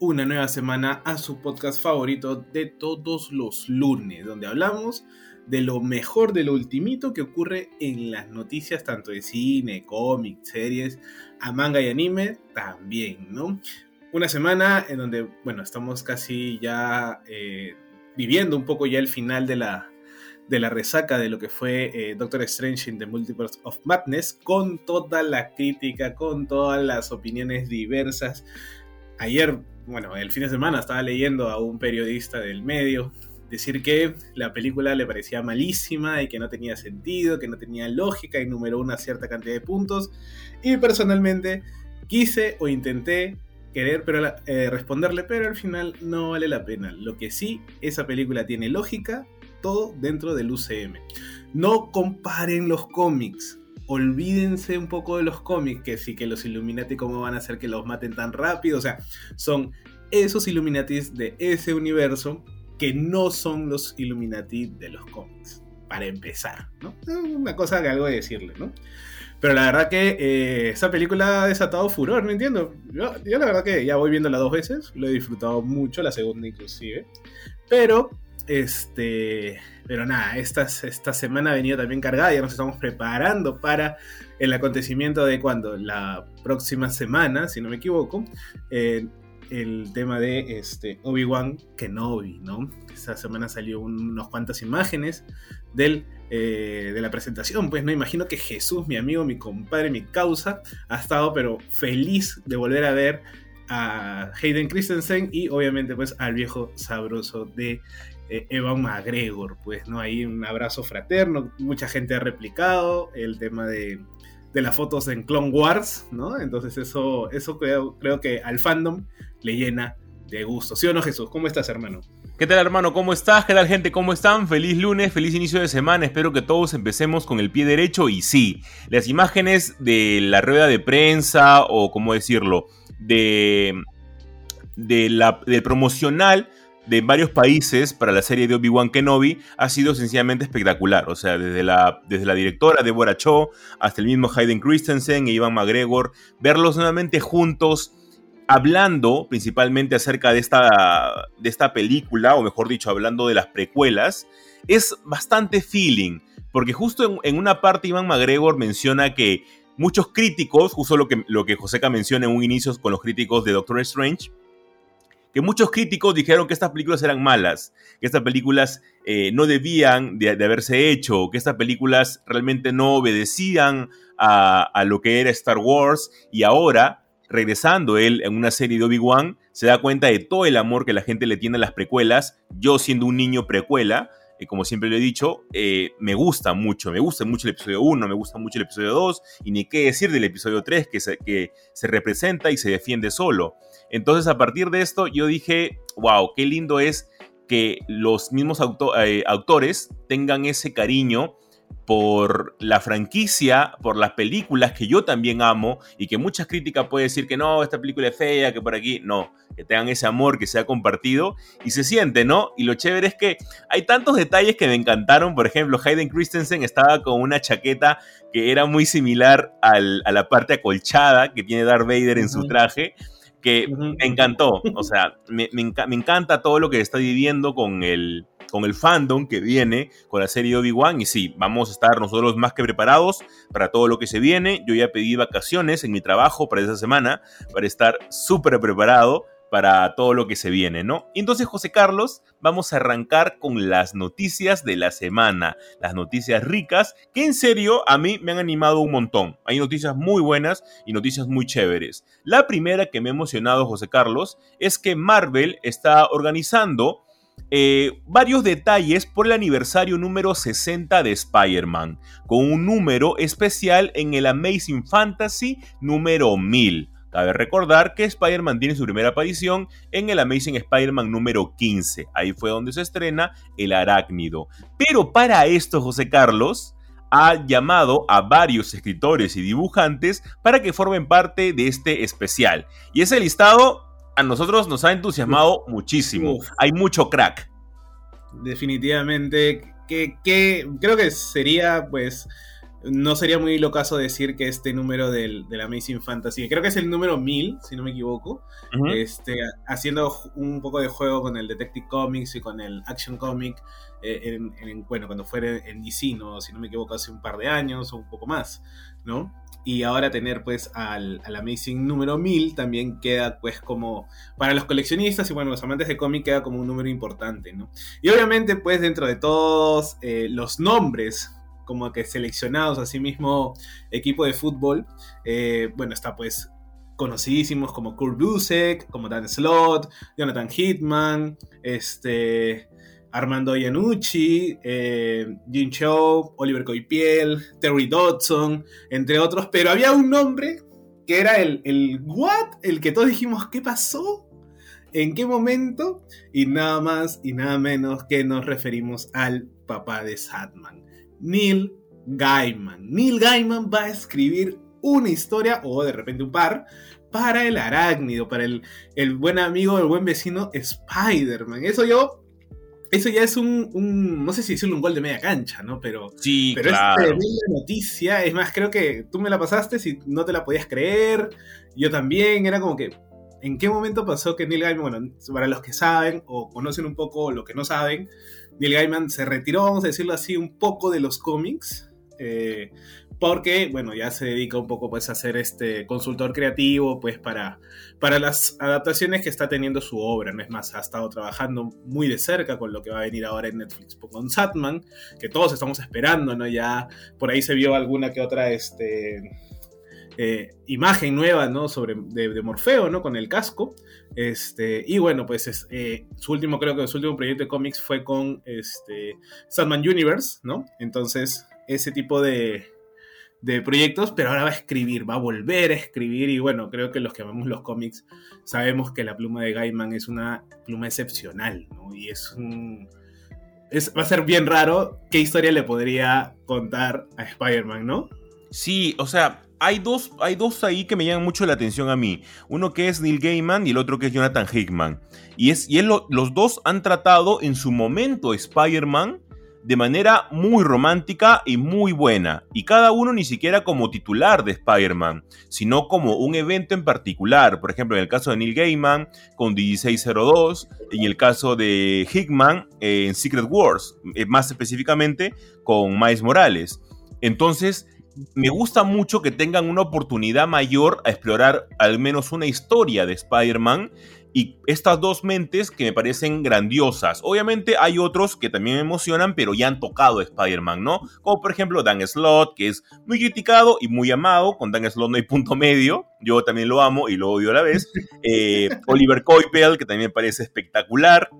una nueva semana a su podcast favorito de todos los lunes, donde hablamos de lo mejor de lo ultimito que ocurre en las noticias tanto de cine, cómics, series, a manga y anime también, ¿no? Una semana en donde, bueno, estamos casi ya eh, viviendo un poco ya el final de la, de la resaca de lo que fue eh, Doctor Strange in the Multiverse of Madness, con toda la crítica, con todas las opiniones diversas. Ayer, bueno, el fin de semana estaba leyendo a un periodista del medio decir que la película le parecía malísima y que no tenía sentido, que no tenía lógica y numeró una cierta cantidad de puntos. Y personalmente quise o intenté querer pero, eh, responderle, pero al final no vale la pena. Lo que sí, esa película tiene lógica, todo dentro del UCM. No comparen los cómics. Olvídense un poco de los cómics, que sí que los Illuminati cómo van a hacer que los maten tan rápido. O sea, son esos Illuminatis de ese universo que no son los Illuminati de los cómics. Para empezar, ¿no? Una cosa que algo de decirle, ¿no? Pero la verdad que eh, esa película ha desatado furor, no entiendo. Yo, la verdad que ya voy viéndola dos veces, lo he disfrutado mucho, la segunda inclusive. Pero, este, pero nada, esta, esta semana ha venido también cargada, ya nos estamos preparando para el acontecimiento de cuando la próxima semana, si no me equivoco, eh, el tema de este, Obi-Wan Kenobi, ¿no? Esta semana salió unas cuantas imágenes del, eh, de la presentación, pues no imagino que Jesús, mi amigo, mi compadre, mi causa, ha estado pero feliz de volver a ver a Hayden Christensen y obviamente pues al viejo sabroso de Evan McGregor, pues, ¿no? Ahí un abrazo fraterno, mucha gente ha replicado el tema de, las fotos en Clone Wars, ¿no? Entonces eso, eso creo, creo que al fandom le llena de gusto. ¿Sí o no, Jesús? ¿Cómo estás, hermano? ¿Qué tal, hermano? ¿Cómo estás? ¿Qué tal, gente? ¿Cómo están? Feliz lunes, feliz inicio de semana. Espero que todos empecemos con el pie derecho. Y sí, las imágenes de la rueda de prensa, o cómo decirlo, de, de la, promocional de varios países para la serie de Obi-Wan Kenobi ha sido sencillamente espectacular. O sea, desde la, desde la directora Deborah Cho hasta el mismo Hayden Christensen e Ivan McGregor, verlos nuevamente juntos hablando principalmente acerca de esta, de esta película, o mejor dicho, hablando de las precuelas, es bastante feeling, porque justo en, una parte Iván McGregor menciona que muchos críticos, justo lo que, lo que Joseca menciona en un inicio con los críticos de Doctor Strange, que muchos críticos dijeron que estas películas eran malas, que estas películas eh, no debían de, haberse hecho, que estas películas realmente no obedecían a, lo que era Star Wars y ahora regresando él en una serie de Obi-Wan, se da cuenta de todo el amor que la gente le tiene a las precuelas. Yo siendo un niño precuela, eh, como siempre lo he dicho, eh, me gusta mucho, me gusta mucho el episodio 1, me gusta mucho el episodio 2, y ni qué decir del episodio 3 que se, que se representa y se defiende solo. Entonces a partir de esto yo dije, wow, qué lindo es que los mismos eh, autores tengan ese cariño por la franquicia, por las películas que yo también amo y que muchas críticas pueden decir que no, esta película es fea, que por aquí, no, que tengan ese amor que se ha compartido y se siente, ¿no? Y lo chévere es que hay tantos detalles que me encantaron, por ejemplo, Hayden Christensen estaba con una chaqueta que era muy similar a la parte acolchada que tiene Darth Vader en su traje que me encantó, o sea, me, me, me encanta todo lo que está viviendo con el con el fandom que viene con la serie Obi-Wan. Y sí, vamos a estar nosotros más que preparados para todo lo que se viene. Yo ya pedí vacaciones en mi trabajo para esa semana, para estar súper preparado para todo lo que se viene, ¿no? Entonces, José Carlos, vamos a arrancar con las noticias de la semana, las noticias ricas, que en serio a mí me han animado un montón. Hay noticias muy buenas y noticias muy chéveres. La primera que me ha emocionado, José Carlos, es que Marvel está organizando eh, varios detalles por el aniversario número 60 de Spider-Man, con un número especial en el Amazing Fantasy número 1000, Cabe recordar que Spider-Man tiene su primera aparición en el Amazing Spider-Man número 15. Ahí fue donde se estrena el arácnido. Pero para esto, José Carlos ha llamado a varios escritores y dibujantes para que formen parte de este especial. Y ese listado a nosotros nos ha entusiasmado muchísimo. Hay mucho crack. Definitivamente, que, que creo que sería pues no sería muy locazo decir que este número del, Amazing Fantasy, creo que es el número 1000, si no me equivoco, este, haciendo un poco de juego con el Detective Comics y con el Action Comic, eh, en, bueno, cuando fue en DC, ¿no? si no me equivoco, hace un par de años o un poco más, ¿no? Y ahora tener pues al, Amazing número 1000 también queda pues como, para los coleccionistas y bueno, los amantes de cómic queda como un número importante, ¿no? Y obviamente pues dentro de todos eh, los nombres como que seleccionados a sí mismo equipo de fútbol. Eh, bueno, está pues conocidísimos como Kurt Busiek, como Dan Slott, Jonathan Hitman, este, Armando Iannucci, eh, Jim Cho, Oliver Coipiel, Terry Dodson, entre otros, pero había un nombre que era el, el what, el que todos dijimos, ¿qué pasó? ¿En qué momento? Y nada más y nada menos que nos referimos al papá de Sadman. Neil Gaiman. Neil Gaiman va a escribir una historia, o de repente un par, para el arácnido, para el, el buen amigo, el buen vecino Spider-Man. Eso yo. Eso ya es un, no sé si decirlo un gol de media cancha, ¿no? Pero, sí, pero claro. es noticia. Es más, creo que tú me la pasaste si no te la podías creer. Yo también. Era como que, ¿en qué momento pasó que Neil Gaiman, bueno, para los que saben o conocen un poco lo que no saben, Neil Gaiman se retiró, vamos a decirlo así, un poco de los cómics. Eh, porque, bueno, ya se dedica un poco pues a ser este consultor creativo pues para, para las adaptaciones que está teniendo su obra, no es más, ha estado trabajando muy de cerca con lo que va a venir ahora en Netflix con Satman, que todos estamos esperando, ¿no? Ya por ahí se vio alguna que otra, este eh, imagen nueva, ¿no? Sobre, de, Morfeo, ¿no? Con el casco. Este, y bueno, pues es, eh, su último, creo que su último proyecto de cómics fue con este, Sandman Universe, ¿no? Entonces, ese tipo de, de proyectos, pero ahora va a escribir, va a volver a escribir y bueno, creo que los que amamos los cómics sabemos que la pluma de Gaiman es una pluma excepcional, ¿no? Y es un... Va a ser bien raro qué historia le podría contar a Spider-Man, ¿no? Sí, o sea, hay dos, hay dos ahí que me llaman mucho la atención a mí. Uno que es Neil Gaiman y el otro que es Jonathan Hickman. Y, es, y los dos han tratado en su momento Spider-Man de manera muy romántica y muy buena, y cada uno ni siquiera como titular de Spider-Man, sino como un evento en particular, por ejemplo en el caso de Neil Gaiman con 1602, en el caso de Hickman en Secret Wars, eh, más específicamente con Miles Morales. Entonces, me gusta mucho que tengan una oportunidad mayor a explorar al menos una historia de Spider-Man y estas dos mentes que me parecen grandiosas. Obviamente hay otros que también me emocionan, pero ya han tocado Spider-Man, ¿no? Como por ejemplo Dan Slott, que es muy criticado y muy amado. Con Dan Slott no hay punto medio. Yo también lo amo y lo odio a la vez. Eh, Oliver Coipel, que también me parece espectacular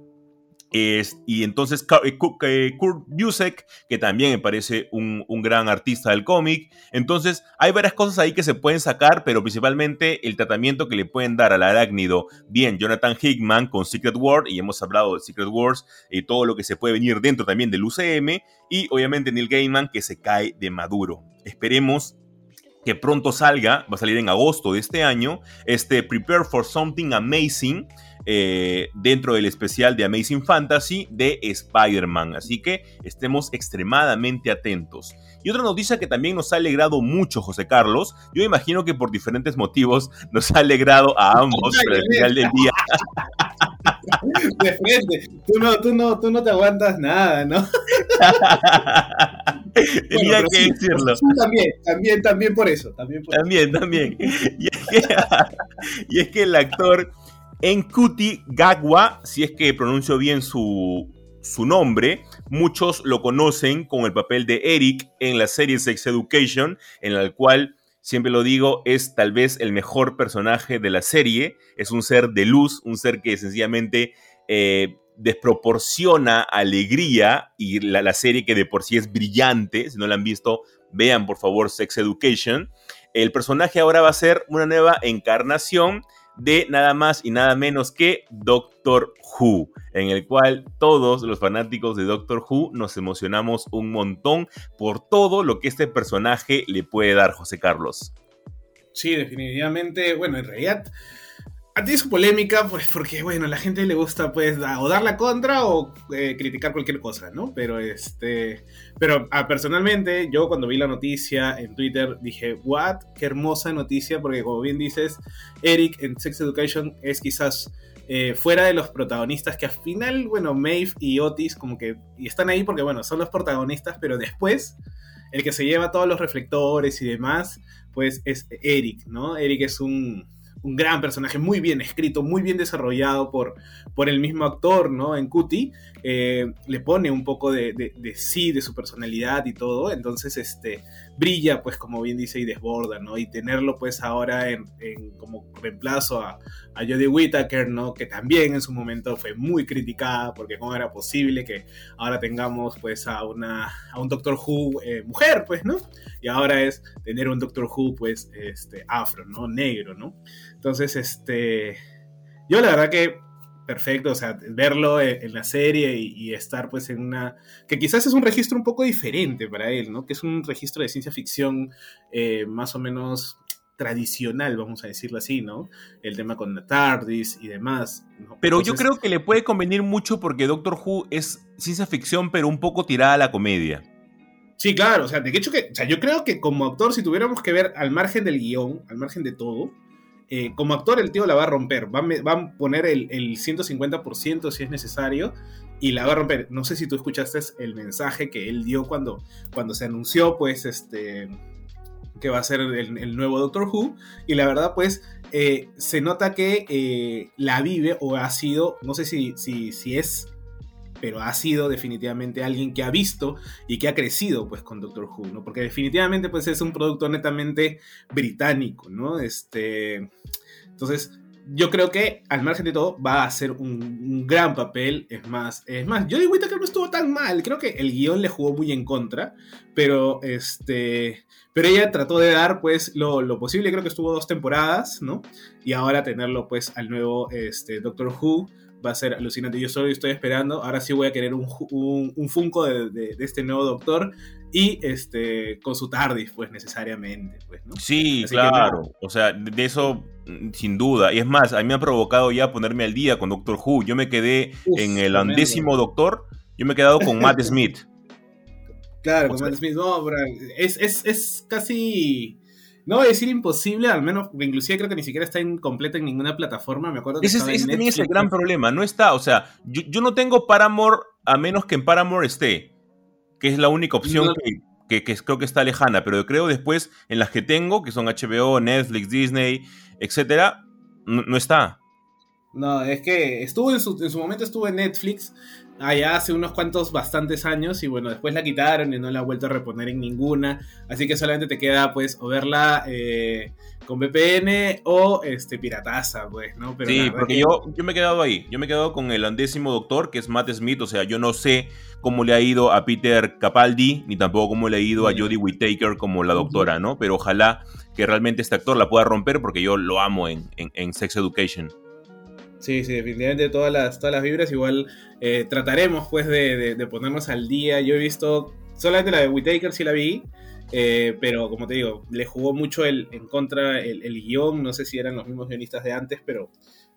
y entonces eh, eh, Kurt Busiek, que también me parece un, gran artista del cómic. Entonces hay varias cosas ahí que se pueden sacar, pero principalmente el tratamiento que le pueden dar al arácnido. Bien, Jonathan Hickman con Secret War, y hemos hablado de Secret Wars y todo lo que se puede venir dentro también del UCM. Y obviamente Neil Gaiman que se cae de maduro. Esperemos que pronto salga, va a salir en agosto de este año, este Prepare for Something Amazing, eh, dentro del especial de Amazing Fantasy de Spider-Man. Así que estemos extremadamente atentos. Y otra noticia que también nos ha alegrado mucho, José Carlos, yo imagino que por diferentes motivos nos ha alegrado a ambos, pero al final del día. De frente, tú no, tú no, tú no te aguantas nada, ¿no? Tenía que decirlo. también, también, también por eso. También, también, también. y es que el actor Enkuti Gagwa, si es que pronuncio bien su, su nombre, muchos lo conocen con el papel de Eric en la serie Sex Education, en la cual, siempre lo digo, es tal vez el mejor personaje de la serie. Es un ser de luz, un ser que sencillamente eh, desproporciona alegría y la, la, serie que de por sí es brillante, si no la han visto, vean por favor Sex Education. El personaje ahora va a ser una nueva encarnación de nada más y nada menos que Doctor Who, en el cual todos los fanáticos de Doctor Who nos emocionamos un montón por todo lo que este personaje le puede dar, José Carlos. Sí, definitivamente, bueno, en realidad ti su polémica, pues porque, bueno, a la gente le gusta, pues, o dar la contra o eh, criticar cualquier cosa, ¿no? Pero, este, pero ah, personalmente, yo cuando vi la noticia en Twitter dije, what, qué hermosa noticia, porque como bien dices, Eric en Sex Education es quizás eh, fuera de los protagonistas que al final, bueno, Maeve y Otis como que y están ahí porque, bueno, son los protagonistas, pero después, el que se lleva todos los reflectores y demás, pues es Eric, ¿no? Eric es un un gran personaje, muy bien escrito, muy bien desarrollado por, por el mismo actor, ¿no? En Cutie, eh, le pone un poco de, de, sí, de su personalidad y todo, entonces este, brilla, pues como bien dice, y desborda, ¿no? Y tenerlo pues ahora en, como reemplazo a, a Jodie Whittaker, ¿no? Que también en su momento fue muy criticada, porque cómo era posible que ahora tengamos pues a, una, a un Doctor Who eh, mujer, pues, ¿no? Y ahora es tener un Doctor Who pues este, afro, ¿no? Negro, ¿no? Entonces, este, yo la verdad que perfecto, o sea, verlo en, la serie y, estar pues en una, que quizás es un registro un poco diferente para él, ¿no? Que es un registro de ciencia ficción eh, más o menos tradicional, vamos a decirlo así, ¿no? El tema con la TARDIS y demás. Pero yo creo que le puede convenir mucho porque Doctor Who es ciencia ficción, pero un poco tirada a la comedia. Sí, claro, o sea, de hecho que, o sea, yo creo que como actor, si tuviéramos que ver al margen del guion, al margen de todo, eh, como actor el tío la va a romper, va a, poner el, 150% si es necesario y la va a romper. No sé si tú escuchaste el mensaje que él dio cuando, se anunció, pues, este, que va a ser el, nuevo Doctor Who. Y la verdad, pues, eh, se nota que eh, la vive o ha sido, no sé si, si es pero ha sido definitivamente alguien que ha visto y que ha crecido pues con Doctor Who, ¿no? Porque definitivamente pues es un producto netamente británico, ¿no? Este, entonces yo creo que al margen de todo va a hacer un, gran papel, es más, es más, Jodie Whittaker no estuvo tan mal, creo que el guion le jugó muy en contra, pero este, pero ella trató de dar pues lo, lo, posible, creo que estuvo dos temporadas, ¿no? Y ahora tenerlo pues al nuevo este, Doctor Who va a ser alucinante. Yo solo estoy esperando. Ahora sí voy a querer un, un, Funko de, este nuevo doctor. Y este con su TARDIS, pues necesariamente. Pues, ¿no? Sí, claro. O sea, de eso mm, sin duda. Y es más, a mí me ha provocado ya ponerme al día con Doctor Who. Yo me quedé en el undécimo doctor. Yo me he quedado con Matt Smith. Claro, con Matt Smith. No, es, es, es casi no voy a decir imposible, al menos, inclusive creo que ni siquiera está en, completa en ninguna plataforma. Me acuerdo que ese, ese también es el gran problema. No está, o sea, yo, no tengo Paramore a menos que en Paramore esté, que es la única opción que, creo que está lejana, pero creo después en las que tengo, que son HBO, Netflix, Disney, etcétera, no, está. No, es que estuvo en su, en su momento estuvo en Netflix, allá hace unos cuantos bastantes años y bueno, después la quitaron y no la han vuelto a reponer en ninguna, así que solamente te queda pues o verla eh, con VPN o este pirataza, pues, ¿no? sí, porque yo, yo me he quedado ahí, yo me he quedado con el undécimo doctor que es Matt Smith, o sea, yo no sé cómo le ha ido a Peter Capaldi, ni tampoco cómo le ha ido a Jodie Whittaker como la doctora, ¿no? Pero ojalá que realmente este actor la pueda romper porque yo lo amo en, en Sex Education. Sí, sí, definitivamente todas las, todas las vibras. Igual eh, trataremos pues de, de, ponernos al día. Yo he visto, solamente la de Whitaker sí la vi, eh, pero como te digo, le jugó mucho el, en contra el, el, guion. No sé si eran los mismos guionistas de antes, pero,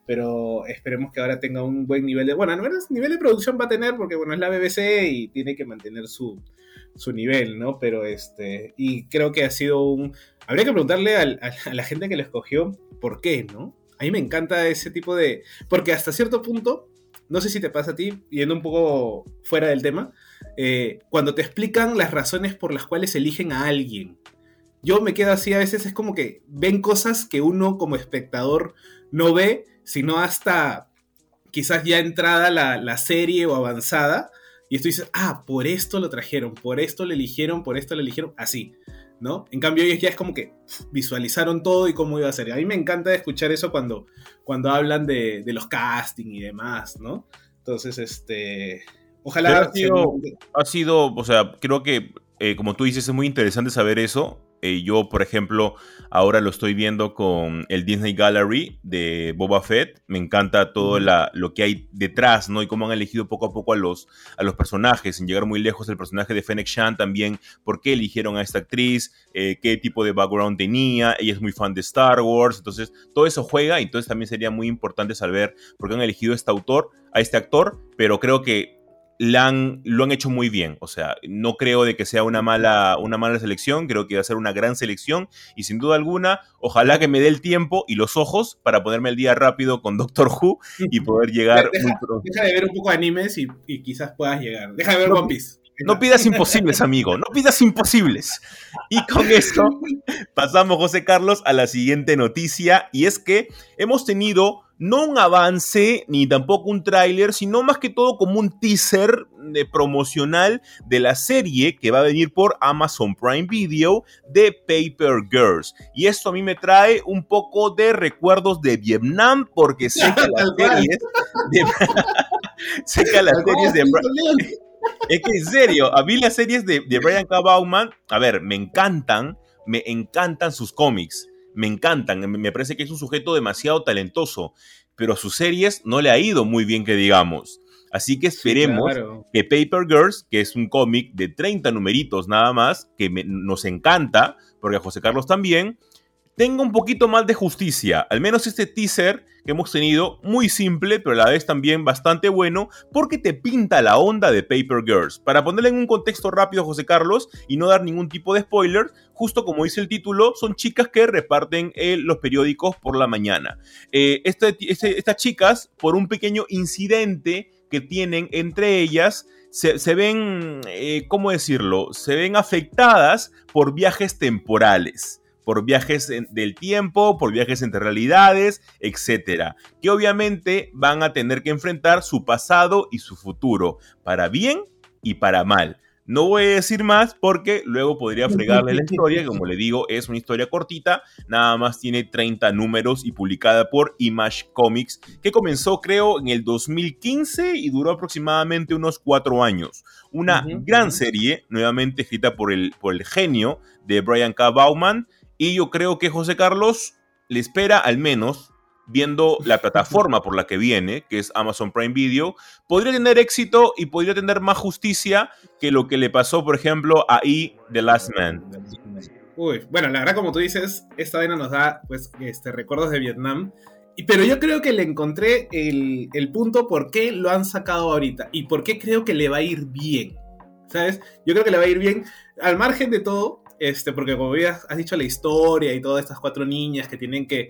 pero esperemos que ahora tenga un buen nivel de... Bueno, no nivel de producción va a tener porque bueno, es la BBC y tiene que mantener su, su nivel, ¿no? Pero este, y creo que ha sido un... Habría que preguntarle a la gente que lo escogió por qué, ¿no? A mí me encanta ese tipo de... Porque hasta cierto punto, no sé si te pasa a ti, yendo un poco fuera del tema, eh, cuando te explican las razones por las cuales eligen a alguien. Yo me quedo así, a veces es como que ven cosas que uno como espectador no ve, sino hasta quizás ya entrada la, la serie o avanzada, y tú dices, ah, por esto lo trajeron, por esto lo eligieron, por esto lo eligieron, así. ¿No? En cambio ellos ya es como que visualizaron todo y cómo iba a ser. A mí me encanta escuchar eso cuando, cuando hablan de, los casting y demás, ¿no? Entonces, este... Ojalá... Ha sido, ha sido, o sea, creo que, eh, como tú dices, es muy interesante saber eso. Eh, yo, por ejemplo, ahora lo estoy viendo con el Disney Gallery de Boba Fett. Me encanta todo lo que hay detrás, ¿no? Y cómo han elegido poco a poco a los, a los personajes, sin llegar muy lejos. El personaje de Fennec Shan también, por qué eligieron a esta actriz, eh, qué tipo de background tenía. Ella es muy fan de Star Wars. Entonces, todo eso juega. Y entonces también sería muy importante saber por qué han elegido a este autor, a este actor. Pero creo que lo han hecho muy bien. O sea, no creo de que sea una mala, una mala selección, creo que va a ser una gran selección y sin duda alguna, ojalá que me dé el tiempo y los ojos para ponerme el día rápido con Doctor Who y poder llegar deja, Deja de ver un poco de animes y, quizás puedas llegar. Deja de ver One Piece. No pidas imposibles, amigo, no pidas imposibles. Y con esto pasamos, José Carlos, a la siguiente noticia y es que hemos tenido no un avance ni tampoco un tráiler, sino más que todo como un teaser de promocional de la serie que va a venir por Amazon Prime Video de Paper Girls. Y esto a mí me trae un poco de recuerdos de Vietnam porque sé que las series de, sé que las series de es que en serio, a mí las series de, de Brian K. Bauman, a ver, me encantan, me encantan sus cómics me encantan, me parece que es un sujeto demasiado talentoso, pero a sus series no le ha ido muy bien que digamos. Así que esperemos que Paper Girls, que es un cómic de 30 numeritos nada más, que nos encanta, porque a José Carlos también, tenga un poquito más de justicia. Al menos este teaser que hemos tenido, muy simple, pero a la vez también bastante bueno, porque te pinta la onda de Paper Girls. Para ponerle en un contexto rápido, José Carlos, y no dar ningún tipo de spoiler, justo como dice el título, son chicas que reparten eh, los periódicos por la mañana. Eh, este, este, estas chicas, por un pequeño incidente que tienen entre ellas, se, ven, eh, ¿cómo decirlo? Se ven afectadas por viajes temporales por viajes del tiempo, por viajes entre realidades, etcétera, que obviamente van a tener que enfrentar su pasado y su futuro, para bien y para mal. No voy a decir más porque luego podría fregarle la historia, como le digo, es una historia cortita, nada más tiene 30 números y publicada por Image Comics, que comenzó creo en el 2015 y duró aproximadamente unos 4 años. Una gran serie, nuevamente escrita por el, por el genio de Brian K. Bauman, y yo creo que José Carlos le espera al menos, viendo la plataforma por la que viene, que es Amazon Prime Video, podría tener éxito y podría tener más justicia que lo que le pasó, por ejemplo, a E! The Last Man. Uy, bueno, la verdad, como tú dices, esta vaina nos da pues, este, recuerdos de Vietnam. Pero yo creo que le encontré el, el punto por qué lo han sacado ahorita y por qué creo que le va a ir bien. ¿Sabes? Yo creo que le va a ir bien. Al margen de todo, este, porque como has, has dicho la historia y todas estas cuatro niñas que tienen que,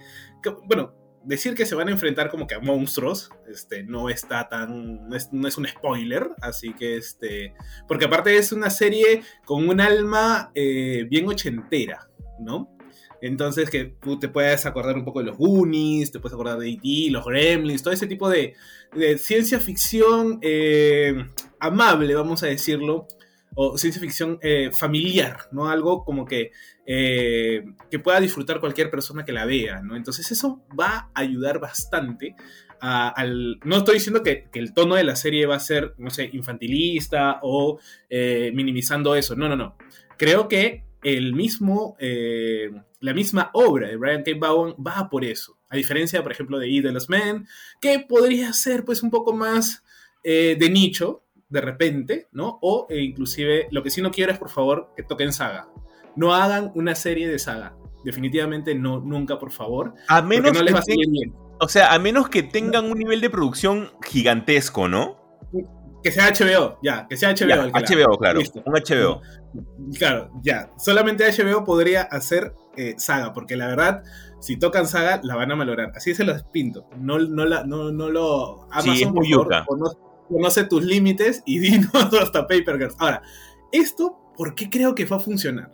bueno, decir que se van a enfrentar como que a monstruos, este, no está tan, no es, un spoiler, así que este, porque aparte es una serie con un alma eh, bien ochentera, ¿no? Entonces que tú te puedes acordar un poco de los Goonies, te puedes acordar de E.T., los Gremlins, todo ese tipo de, ciencia ficción eh, amable, vamos a decirlo, o ciencia ficción eh, familiar, ¿no? Algo como que, eh, que pueda disfrutar cualquier persona que la vea, ¿no? Entonces eso va a ayudar bastante al... No estoy diciendo que, el tono de la serie va a ser, no sé, infantilista o eh, minimizando eso, no, no, no. Creo que el mismo, la misma obra de Brian K. Bowen va por eso. A diferencia, por ejemplo, de E. Men, que podría ser pues un poco más de nicho, de repente, ¿no? O e inclusive, lo que sí no quiero es, por favor, que toquen saga. No hagan una serie de saga. Definitivamente no, nunca, por favor. A menos no les va a bien. O sea, a menos que tengan un nivel de producción gigantesco, ¿no? Que sea HBO, ya, que sea HBO. HBO, claro. Un HBO. Claro, ya. Solamente HBO podría hacer eh, saga, porque la verdad, si tocan saga, la van a valorar. Así se los pinto. No, no, la, no, no lo. Amazon, sí, es muy yuca conoce tus límites y dinos hasta Paper Girls. Ahora, esto, ¿por qué creo que va a funcionar?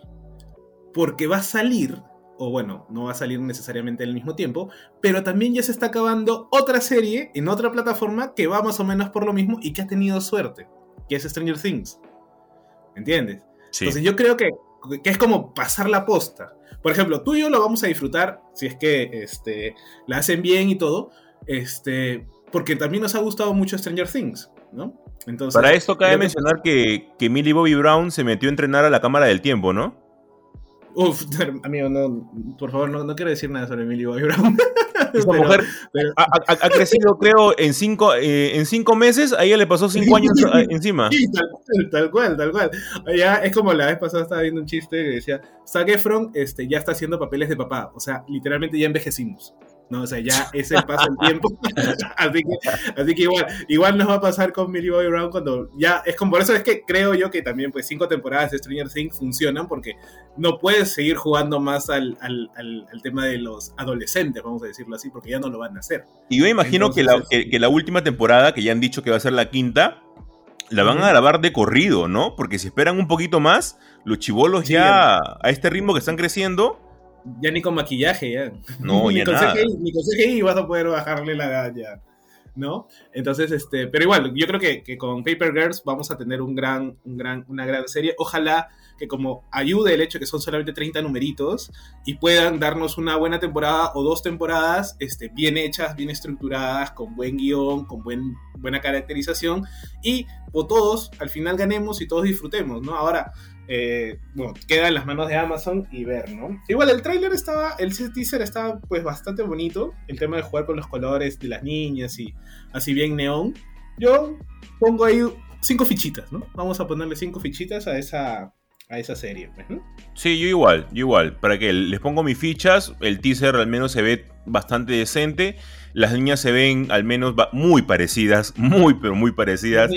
Porque va a salir, o bueno, no va a salir necesariamente al mismo tiempo, pero también ya se está acabando otra serie en otra plataforma que va más o menos por lo mismo y que ha tenido suerte, que es Stranger Things. ¿Me entiendes? Entonces yo creo que, que, es como pasar la posta. Por ejemplo, tú y yo lo vamos a disfrutar si es que este, la hacen bien y todo. Este, porque también nos ha gustado mucho Stranger Things, ¿no? Entonces, Para esto cabe mencionar que, que Millie Bobby Brown se metió a entrenar a la Cámara del Tiempo, ¿no? Uf, amigo, no, por favor, no, no quiero decir nada sobre Millie Bobby Brown. Esta mujer Ha, crecido, creo, en cinco, eh, en cinco meses, a ella le pasó cinco años encima. Sí, tal cual, tal cual, tal cual. Ya es como la vez pasada estaba viendo un chiste que decía, Zac Efron este, ya está haciendo papeles de papá. O sea, literalmente ya envejecimos. ¿No? O sea, ya es el paso del tiempo. así, que, así que igual, igual nos va a pasar con Millie Bobby Brown cuando ya es como por eso es que creo yo que también pues cinco temporadas de Stranger Things funcionan porque no puedes seguir jugando más al, al, al, tema de los adolescentes, vamos a decirlo así, porque ya no lo van a hacer. Y yo imagino que, la, que, la última temporada, que ya han dicho que va a ser la quinta, la van a grabar de corrido, ¿no? Porque si esperan un poquito más, los chivolos ya a este ritmo que están creciendo, ya ni con maquillaje, ya. No, ni con nada. ni con CGI vas a poder bajarle la edad ya. ¿No? Entonces, este, pero igual, yo creo que, que, con Paper Girls vamos a tener un gran, un gran, una gran serie. Ojalá que como ayude el hecho que son solamente 30 numeritos y puedan darnos una buena temporada o dos temporadas este, bien hechas, bien estructuradas, con buen guion, con buen, buena caracterización y o todos al final ganemos y todos disfrutemos, ¿no? Ahora, eh, bueno, queda en las manos de Amazon y ver, ¿no? Igual el tráiler estaba, el teaser estaba pues bastante bonito, el tema de jugar con los colores de las niñas y así bien neón. Yo pongo ahí cinco fichitas, ¿no? Vamos a ponerle cinco fichitas a esa, a esa serie. Pues, sí, yo igual, yo igual. Para que les pongo mis fichas, el teaser al menos se ve bastante decente. Las niñas se ven al menos muy parecidas, muy pero muy parecidas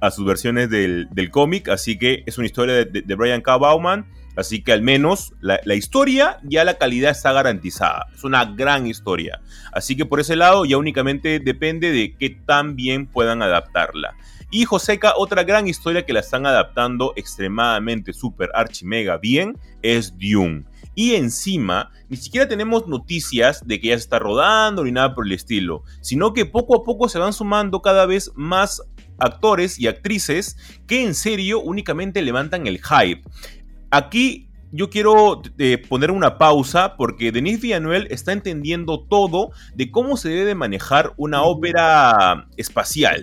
a, sus versiones del, cómic. Así que es una historia de, de, Brian K. Bauman. Así que al menos la, la, historia ya la calidad está garantizada. Es una gran historia. Así que por ese lado ya únicamente depende de qué tan bien puedan adaptarla. Y Joseca, otra gran historia que la están adaptando extremadamente super archi mega bien es Dune. Y encima, ni siquiera tenemos noticias de que ya se está rodando ni nada por el estilo, sino que poco a poco se van sumando cada vez más actores y actrices que en serio únicamente levantan el hype. Aquí yo quiero eh, poner una pausa porque Denis Villeneuve está entendiendo todo de cómo se debe manejar una ópera espacial.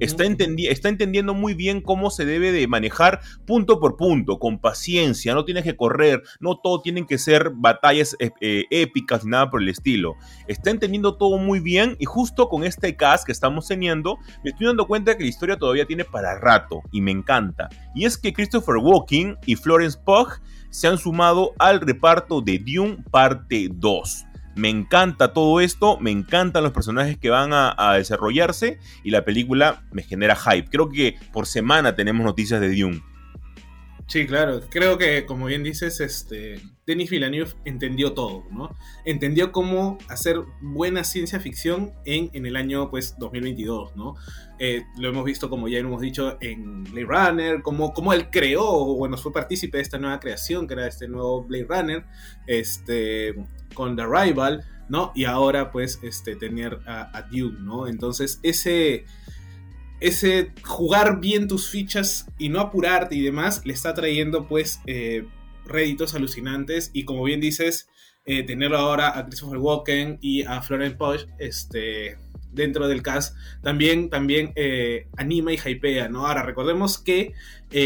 Está, está, entendiendo muy bien cómo se debe de manejar punto por punto, con paciencia, no tienes que correr, no todo tienen que ser batallas eh, eh, épicas ni nada por el estilo. Está entendiendo todo muy bien y justo con este cast que estamos teniendo, me estoy dando cuenta que la historia todavía tiene para rato y me encanta. Y es que Christopher Walking y Florence Pugh se han sumado al reparto de Dune parte 2. Me encanta todo esto, me encantan los personajes que van a, desarrollarse y la película me genera hype. Creo que por semana tenemos noticias de Dune. Sí, claro. Creo que, como bien dices, este, Denis Villeneuve entendió todo, ¿no? Entendió cómo hacer buena ciencia ficción en, en el año, pues, 2022, ¿no? Eh, lo hemos visto, como ya hemos dicho, en Blade Runner, como, como él creó, o bueno, fue partícipe de esta nueva creación, que era este nuevo Blade Runner, este, con The Rival, ¿no? Y ahora, pues, este, tener a, a Dune, ¿no? Entonces, ese ese jugar bien tus fichas y no apurarte y demás le está trayendo pues eh, réditos alucinantes y como bien dices eh, tenerlo ahora a Christopher Walken y a Florence Pugh este, dentro del cast también, también eh, anima y hypea, ¿no? Ahora recordemos que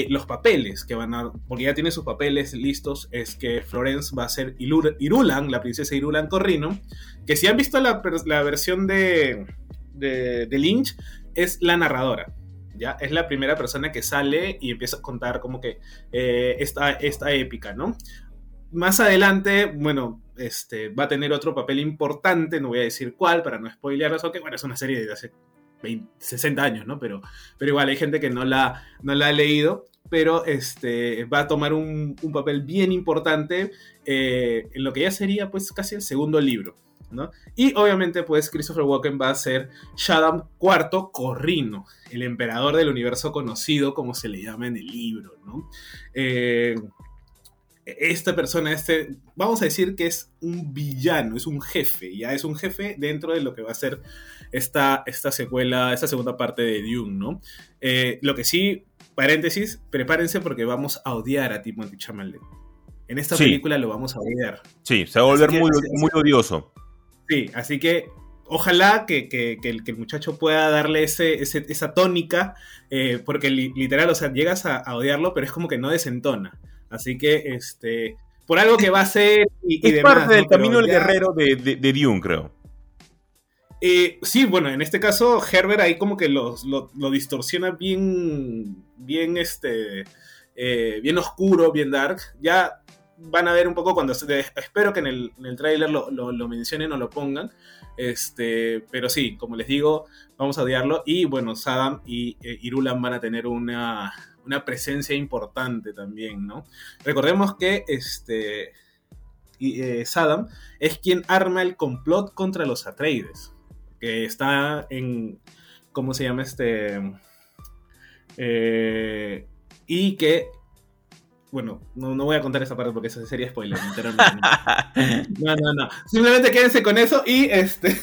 los papeles que van a, porque ya tiene sus papeles listos, es que Florence va a ser Irulan, la princesa Irulan Corrino, que si han visto la, la versión de, de, de Lynch, es la narradora. ¿ya? Es la primera persona que sale y empieza a contar como que eh, esta, esta épica, ¿no? Más adelante, bueno, este, va a tener otro papel importante, no voy a decir cuál para no spoilearlos, aunque bueno, es una serie de hace 60 años, ¿no? Pero, pero igual hay gente que no la, no la ha leído, pero este, va a tomar un, papel bien importante eh, en lo que ya sería pues casi el segundo libro, y obviamente, pues, Christopher Walken va a ser Shaddam IV Corrino, el emperador del universo conocido, como se le llama en el libro, ¿no? Eh, esta persona, este, vamos a decir que es un villano, es un jefe, ya es un jefe dentro de lo que va a ser esta, esta secuela, esta segunda parte de Dune, ¿no? Eh, lo que sí, paréntesis, prepárense porque vamos a odiar a Timothy Chalamet. En esta película lo vamos a odiar. Sí, se va a volver muy, muy odioso. Sí, así que ojalá que, el, muchacho pueda darle ese, esa tónica, eh, porque literal, o sea, llegas a, odiarlo, pero es como que no desentona. Así que, este, por algo que va a ser y, es parte del camino del guerrero de, de, Dune, creo. Eh, sí, bueno, en este caso Herbert ahí como que lo, lo, distorsiona bien, bien, este, eh, bien oscuro, bien dark. Ya van a ver un poco cuando, espero que en el, en el tráiler lo, lo, mencionen o lo pongan. Este, pero sí, como les digo, vamos a odiarlo. Y bueno, Saddam y eh, Irulan van a tener una, una presencia importante también, ¿no? Recordemos que este, eh, Saddam es quien arma el complot contra los Atreides, que está en, ¿cómo se llama este? Eh, y que bueno, no, no, voy a contar esa parte porque eso sería spoiler. No, no, no. Simplemente quédense con eso y este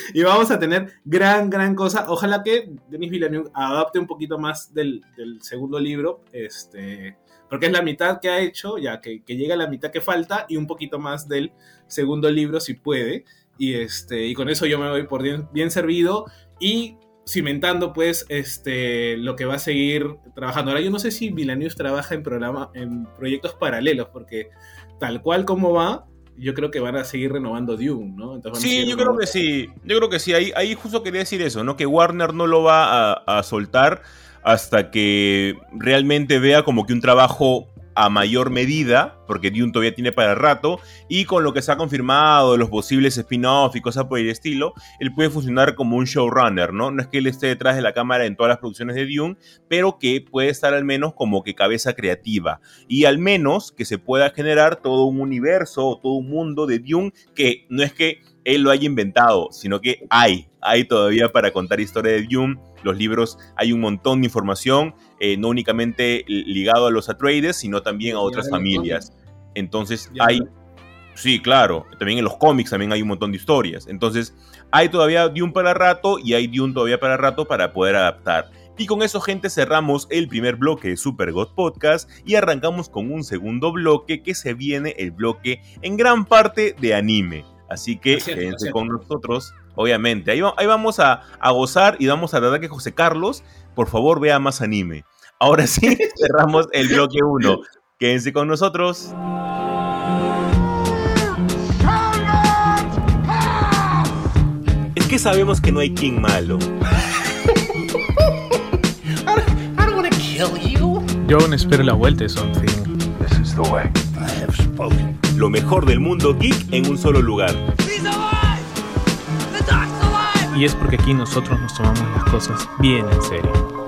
y vamos a tener gran, gran cosa. Ojalá que Denis Villeneuve adapte un poquito más del, segundo libro, este, porque es la mitad que ha hecho, ya que, que llega a la mitad que falta y un poquito más del segundo libro si puede. Y, este, y con eso yo me voy por bien, bien servido. Y cimentando pues este lo que va a seguir trabajando. Ahora yo no sé si Vilanius trabaja en programa en proyectos paralelos porque tal cual como va, yo creo que van a seguir renovando Dune, ¿no? sí, yo creo que sí. Yo creo que sí. Ahí, ahí justo quería decir eso, ¿no? Que Warner no lo va a, a soltar hasta que realmente vea como que un trabajo a mayor medida, porque Dune todavía tiene para rato, y con lo que se ha confirmado los posibles spin-off y cosas por el estilo, él puede funcionar como un showrunner, ¿no? No es que él esté detrás de la cámara en todas las producciones de Dune, pero que puede estar al menos como que cabeza creativa, y al menos que se pueda generar todo un universo o todo un mundo de Dune que no es que él lo haya inventado, sino que hay, hay todavía para contar historia de Dune los libros hay un montón de información, eh, no únicamente ligado a los Atreides, sino también a otras familias. Entonces hay... Sí, claro. También en los cómics también hay un montón de historias. Entonces, hay todavía Dune para rato y hay Dune todavía para rato para poder adaptar. Y con eso, gente, cerramos el primer bloque de Super God Podcast y arrancamos con un segundo bloque que se viene el bloque en gran parte de anime. Así que quédense con nosotros obviamente. Ahí, ahí vamos a, gozar y vamos a verdad que José Carlos, por favor, vea más anime. Ahora sí, cerramos el bloque 1. Quédense con nosotros. Es que sabemos que no hay quien malo. Yo aún espero la vuelta de Something. Lo mejor del mundo geek en un solo lugar. Y es porque aquí nosotros nos tomamos las cosas bien en serio.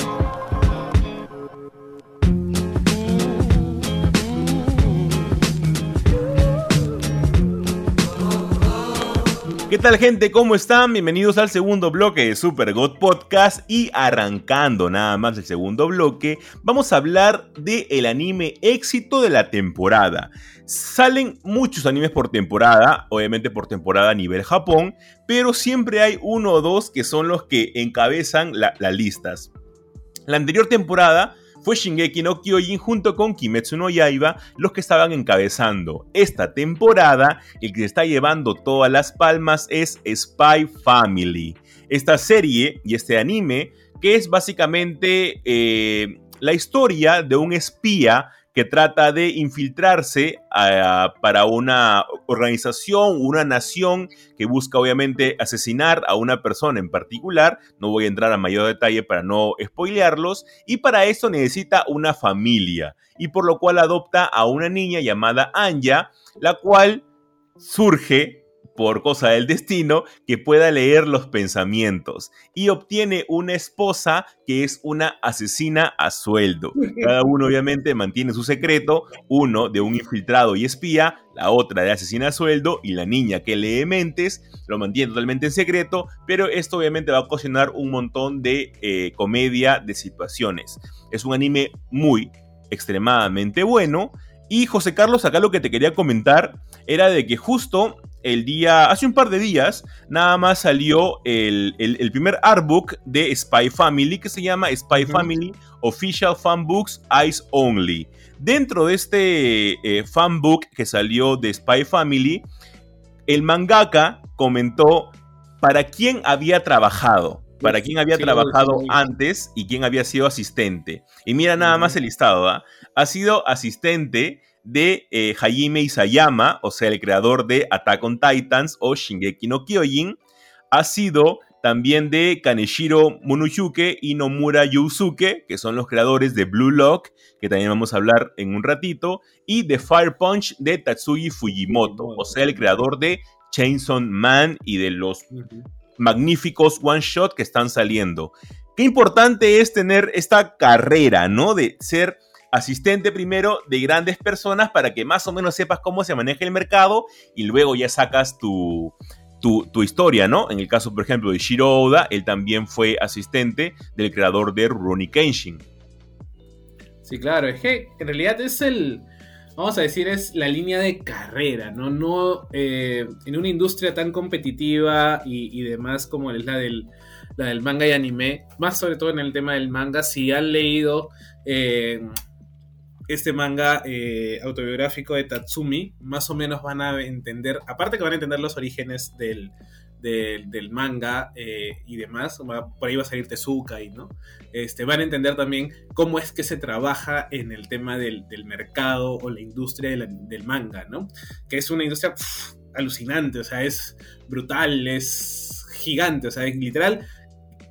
¿Qué tal gente? ¿Cómo están? Bienvenidos al segundo bloque de Super God Podcast y arrancando nada más el segundo bloque, vamos a hablar del el anime éxito de la temporada. Salen muchos animes por temporada, obviamente por temporada a nivel Japón, pero siempre hay uno o dos que son los que encabezan las listas. La anterior temporada fue Shingeki no Kyojin junto con Kimetsu no Yaiba los que estaban encabezando. Esta temporada, el que está llevando todas las palmas es Spy Family. Esta serie y este anime que es básicamente eh, la historia de un espía que trata de infiltrarse para una organización, una nación que busca obviamente asesinar a una persona en particular. No voy a entrar a mayor detalle para no spoilearlos. Y para eso necesita una familia. Y por lo cual adopta a una niña llamada Anya, la cual surge por cosa del destino, que pueda leer los pensamientos y obtiene una esposa que es una asesina a sueldo. Cada uno obviamente mantiene su secreto, uno de un infiltrado y espía, la otra de asesina a sueldo y la niña que lee mentes lo mantiene totalmente en secreto, pero esto obviamente va a ocasionar un montón de eh, comedia de situaciones. Es un anime muy extremadamente bueno. Y José Carlos, acá lo que te quería comentar era de que justo el día, hace un par de días, nada más salió el, primer artbook de Spy Family que se llama Spy Family Official Fanbooks Eyes Only. Dentro de este eh, fanbook que salió de Spy Family, el mangaka comentó para quién había trabajado, para quién había trabajado antes y quién había sido asistente. Y mira nada más el listado, ¿ah? ha sido asistente de eh, Hajime Isayama, o sea, el creador de Attack on Titans o Shingeki no Kyojin, ha sido también de Kaneshiro Monosuke y Nomura Yusuke, que son los creadores de Blue Lock, que también vamos a hablar en un ratito, y de Fire Punch de Tatsugi Fujimoto, o sea, el creador de Chainsaw Man y de los magníficos one shot que están saliendo. Qué importante es tener esta carrera, ¿no? De ser asistente primero de grandes personas para que más o menos sepas cómo se maneja el mercado y luego ya sacas tu, tu, historia, ¿no? En el caso, por ejemplo, de Shiro Oda, él también fue asistente del creador de Ronnie Kenshin. Sí, claro, es que en realidad es el, vamos a decir, es la línea de carrera, ¿no? No eh, en una industria tan competitiva y, demás como es la del, la del manga y anime, más sobre todo en el tema del manga, si han leído eh, este manga eh, autobiográfico de Tatsumi, más o menos van a entender, aparte que van a entender los orígenes del, del, manga eh, y demás, por ahí va a salir Tezuka y no, este, van a entender también cómo es que se trabaja en el tema del, mercado o la industria del manga, ¿no? Que es una industria alucinante, o sea, es brutal, es gigante, o sea, es literal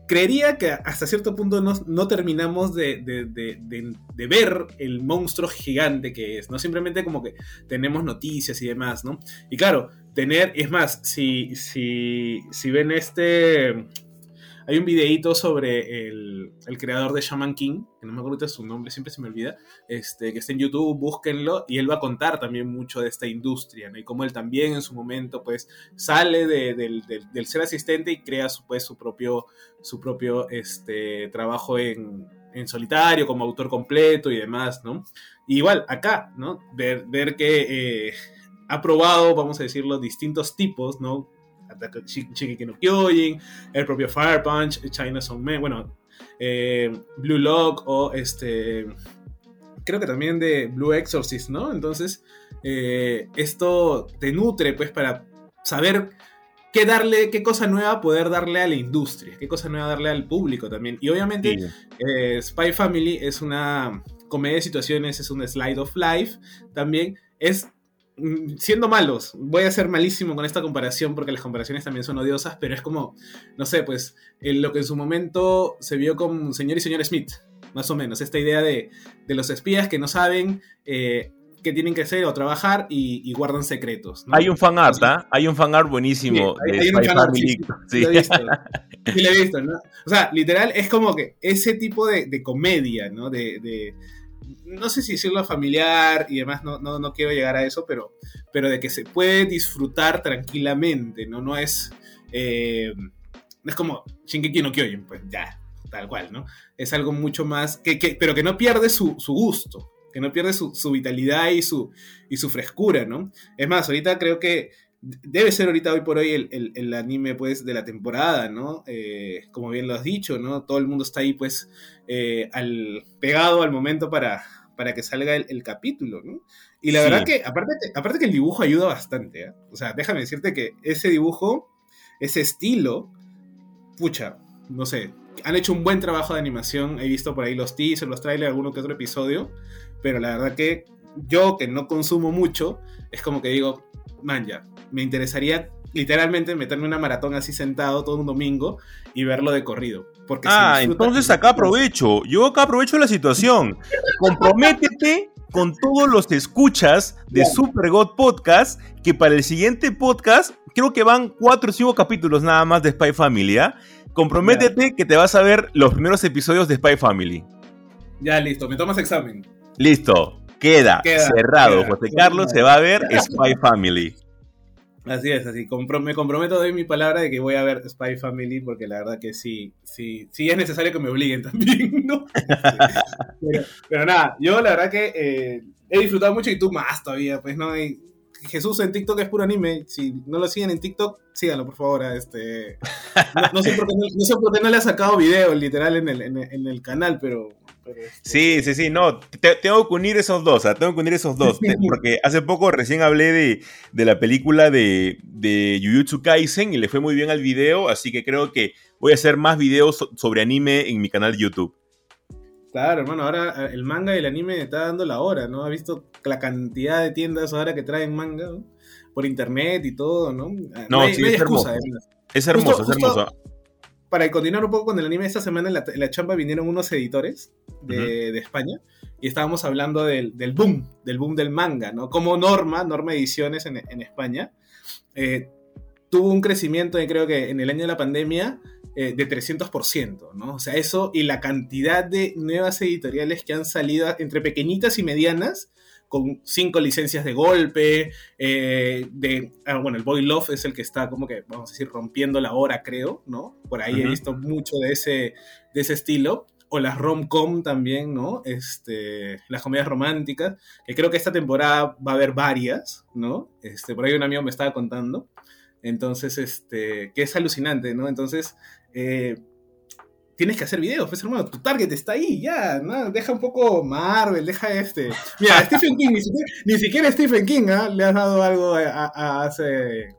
creería que hasta cierto punto no, terminamos de, ver el monstruo gigante que es, ¿no? Simplemente como que tenemos noticias y demás, ¿no? Y claro, tener, es más, si, si, si ven este hay un videíto sobre el, creador de Shaman King, que no me acuerdo de su nombre, siempre se me olvida, este, que está en YouTube, búsquenlo, y él va a contar también mucho de esta industria, ¿no? Y cómo él también en su momento, pues, sale del, ser asistente y crea su, pues, su propio, su propio este, trabajo en, solitario, como autor completo y demás, ¿no? igual, acá, ¿no? Ver, ver que... Eh, ha probado, vamos a decirlo, distintos tipos, ¿no? Shingeki no Kyojin, el propio Fire Punch, China Song Man, bueno, eh, Blue Lock o este. Creo que también de Blue Exorcist, ¿no? Entonces, eh, esto te nutre, pues, para saber qué darle, qué cosa nueva poder darle a la industria, qué cosa nueva darle al público también. Y obviamente, eh, Spy Family es una comedia de situaciones, es un slide of life también. Es siendo malos, voy a ser malísimo con esta comparación porque las comparaciones también son odiosas, pero es como, no sé, pues en lo que en su momento se vio con señor y señor Smith, más o menos, esta idea de, los espías que no saben eh, qué tienen que hacer o trabajar y, guardan secretos. Hay un fan art, ¿ah? Hay un fan art buenísimo de hay, Sí, lo he visto. Sí, lo he visto, ¿no? O sea, literal, es como que ese tipo de, comedia, ¿no? de no sé si decirlo familiar y demás, no, no, quiero llegar a eso, pero, pero de que se puede disfrutar tranquilamente, ¿no? No es, eh, es como Shinkeki no Kyojin, pues ya, tal cual, ¿no? Es algo mucho más, que, pero que no pierde su, gusto, que no pierde su, vitalidad y su, y su frescura, ¿no? Es más, ahorita creo que debe ser ahorita hoy por hoy el, anime pues de la temporada, ¿no? Eh, como bien lo has dicho, ¿no? Todo el mundo está ahí pues eh, al, pegado al momento para, para que salga el, capítulo, ¿no? Y la verdad que, aparte, aparte que el dibujo ayuda bastante, ¿eh? O sea, déjame decirte que ese dibujo, ese estilo, pucha, no sé, han hecho un buen trabajo de animación, he visto por ahí los teasers, los trailers, alguno que otro episodio, pero la verdad que yo que no consumo mucho, es como que digo, man, ya, me interesaría literalmente meterme una maratón así sentado todo un domingo y verlo de corrido. Porque ah, entonces acá aprovecho. Yo acá aprovecho la situación. Comprométete con todos los escuchas de Super God Podcast, que para el siguiente podcast, creo que van cuatro o cinco capítulos nada más de Spy Family, ¿ah? Comprométete que te vas a ver los primeros episodios de Spy Family. Ya, listo, me tomas examen. Listo, queda, cerrado. José Carlos se va a ver Spy Family. Así es, así. me comprometo, doy mi palabra de que voy a ver Spy Family porque la verdad que sí, sí, sí es necesario que me obliguen también, ¿no? pero, nada, yo la verdad que eh, he disfrutado mucho y tú más todavía, pues no hay... Jesús en TikTok es puro anime. Si no lo siguen en TikTok, síganlo, por favor. Este, no, sé, por qué no, no sé por qué no le ha sacado video literal en el, en el canal, pero Sí, sí, sí, no, tengo que unir esos dos, tengo que unir esos dos, porque hace poco recién hablé de, la película de, de Jujutsu Kaisen y le fue muy bien al video, así que creo que voy a hacer más videos sobre anime en mi canal de YouTube. Claro, hermano, ahora eh, el manga y el anime está dando la hora, ¿no? Ha visto la cantidad de tiendas ahora que traen manga, ¿no? Por internet y todo, ¿no? No, sí, es, hermoso. es hermoso. es hermoso, Para continuar un poco con el anime, esta semana en la, en la chamba vinieron unos editores de, de España y estábamos hablando del, del, boom, del boom del manga, ¿no? Como Norma, Norma Ediciones en, en España, eh, tuvo un crecimiento, creo que en el año de la pandemia, eh, de 300%, ¿no? O sea, eso y la cantidad de nuevas editoriales que han salido entre pequeñitas y medianas, con cinco licencias de golpe, eh, de, ah, bueno, el Boy Love es el que está como que, vamos a decir, rompiendo la hora, creo, ¿no? Por ahí he visto mucho de ese, de ese estilo. O las rom-com también, ¿no? Este, las comedias románticas, que creo que esta temporada va a haber varias, ¿no? Este, por ahí un amigo me estaba contando. Entonces, este, que es alucinante, ¿no? Entonces, eh, tienes que hacer videos, pues hermano, tu target está ahí, ya, ¿no? deja un poco Marvel, deja este. Mira, Stephen King, ni siquiera, Stephen King ¿eh? le has dado algo a, hace,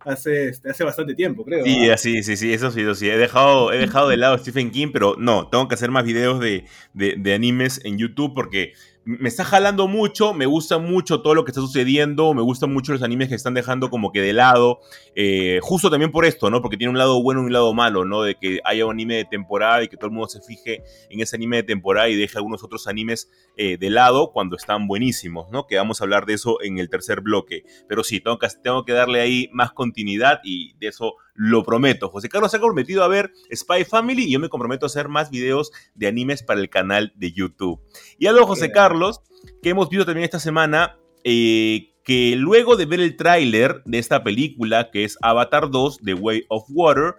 hace, este, hace bastante tiempo, creo. Sí, así, sí, sí, eso sí, eso sí. He dejado, he dejado de lado Stephen King, pero no, tengo que hacer más videos de, de, de animes en YouTube porque me está jalando mucho, me gusta mucho todo lo que está sucediendo, me gustan mucho los animes que están dejando como que de lado, eh, justo también por esto, ¿no? Porque tiene un lado bueno y un lado malo, ¿no? De que haya un anime de temporada y que todo el mundo se fije en ese anime de temporada y deje algunos otros animes eh, de lado cuando están buenísimos, ¿no? Que vamos a hablar de eso en el tercer bloque. Pero sí, tengo que, tengo que darle ahí más continuidad y de eso lo prometo. José Carlos se ha comprometido a ver Spy Family y yo me comprometo a hacer más videos de animes para el canal de YouTube. Y algo, José Carlos, que hemos visto también esta semana, eh, que luego de ver el tráiler de esta película, que es Avatar 2, The Way of Water,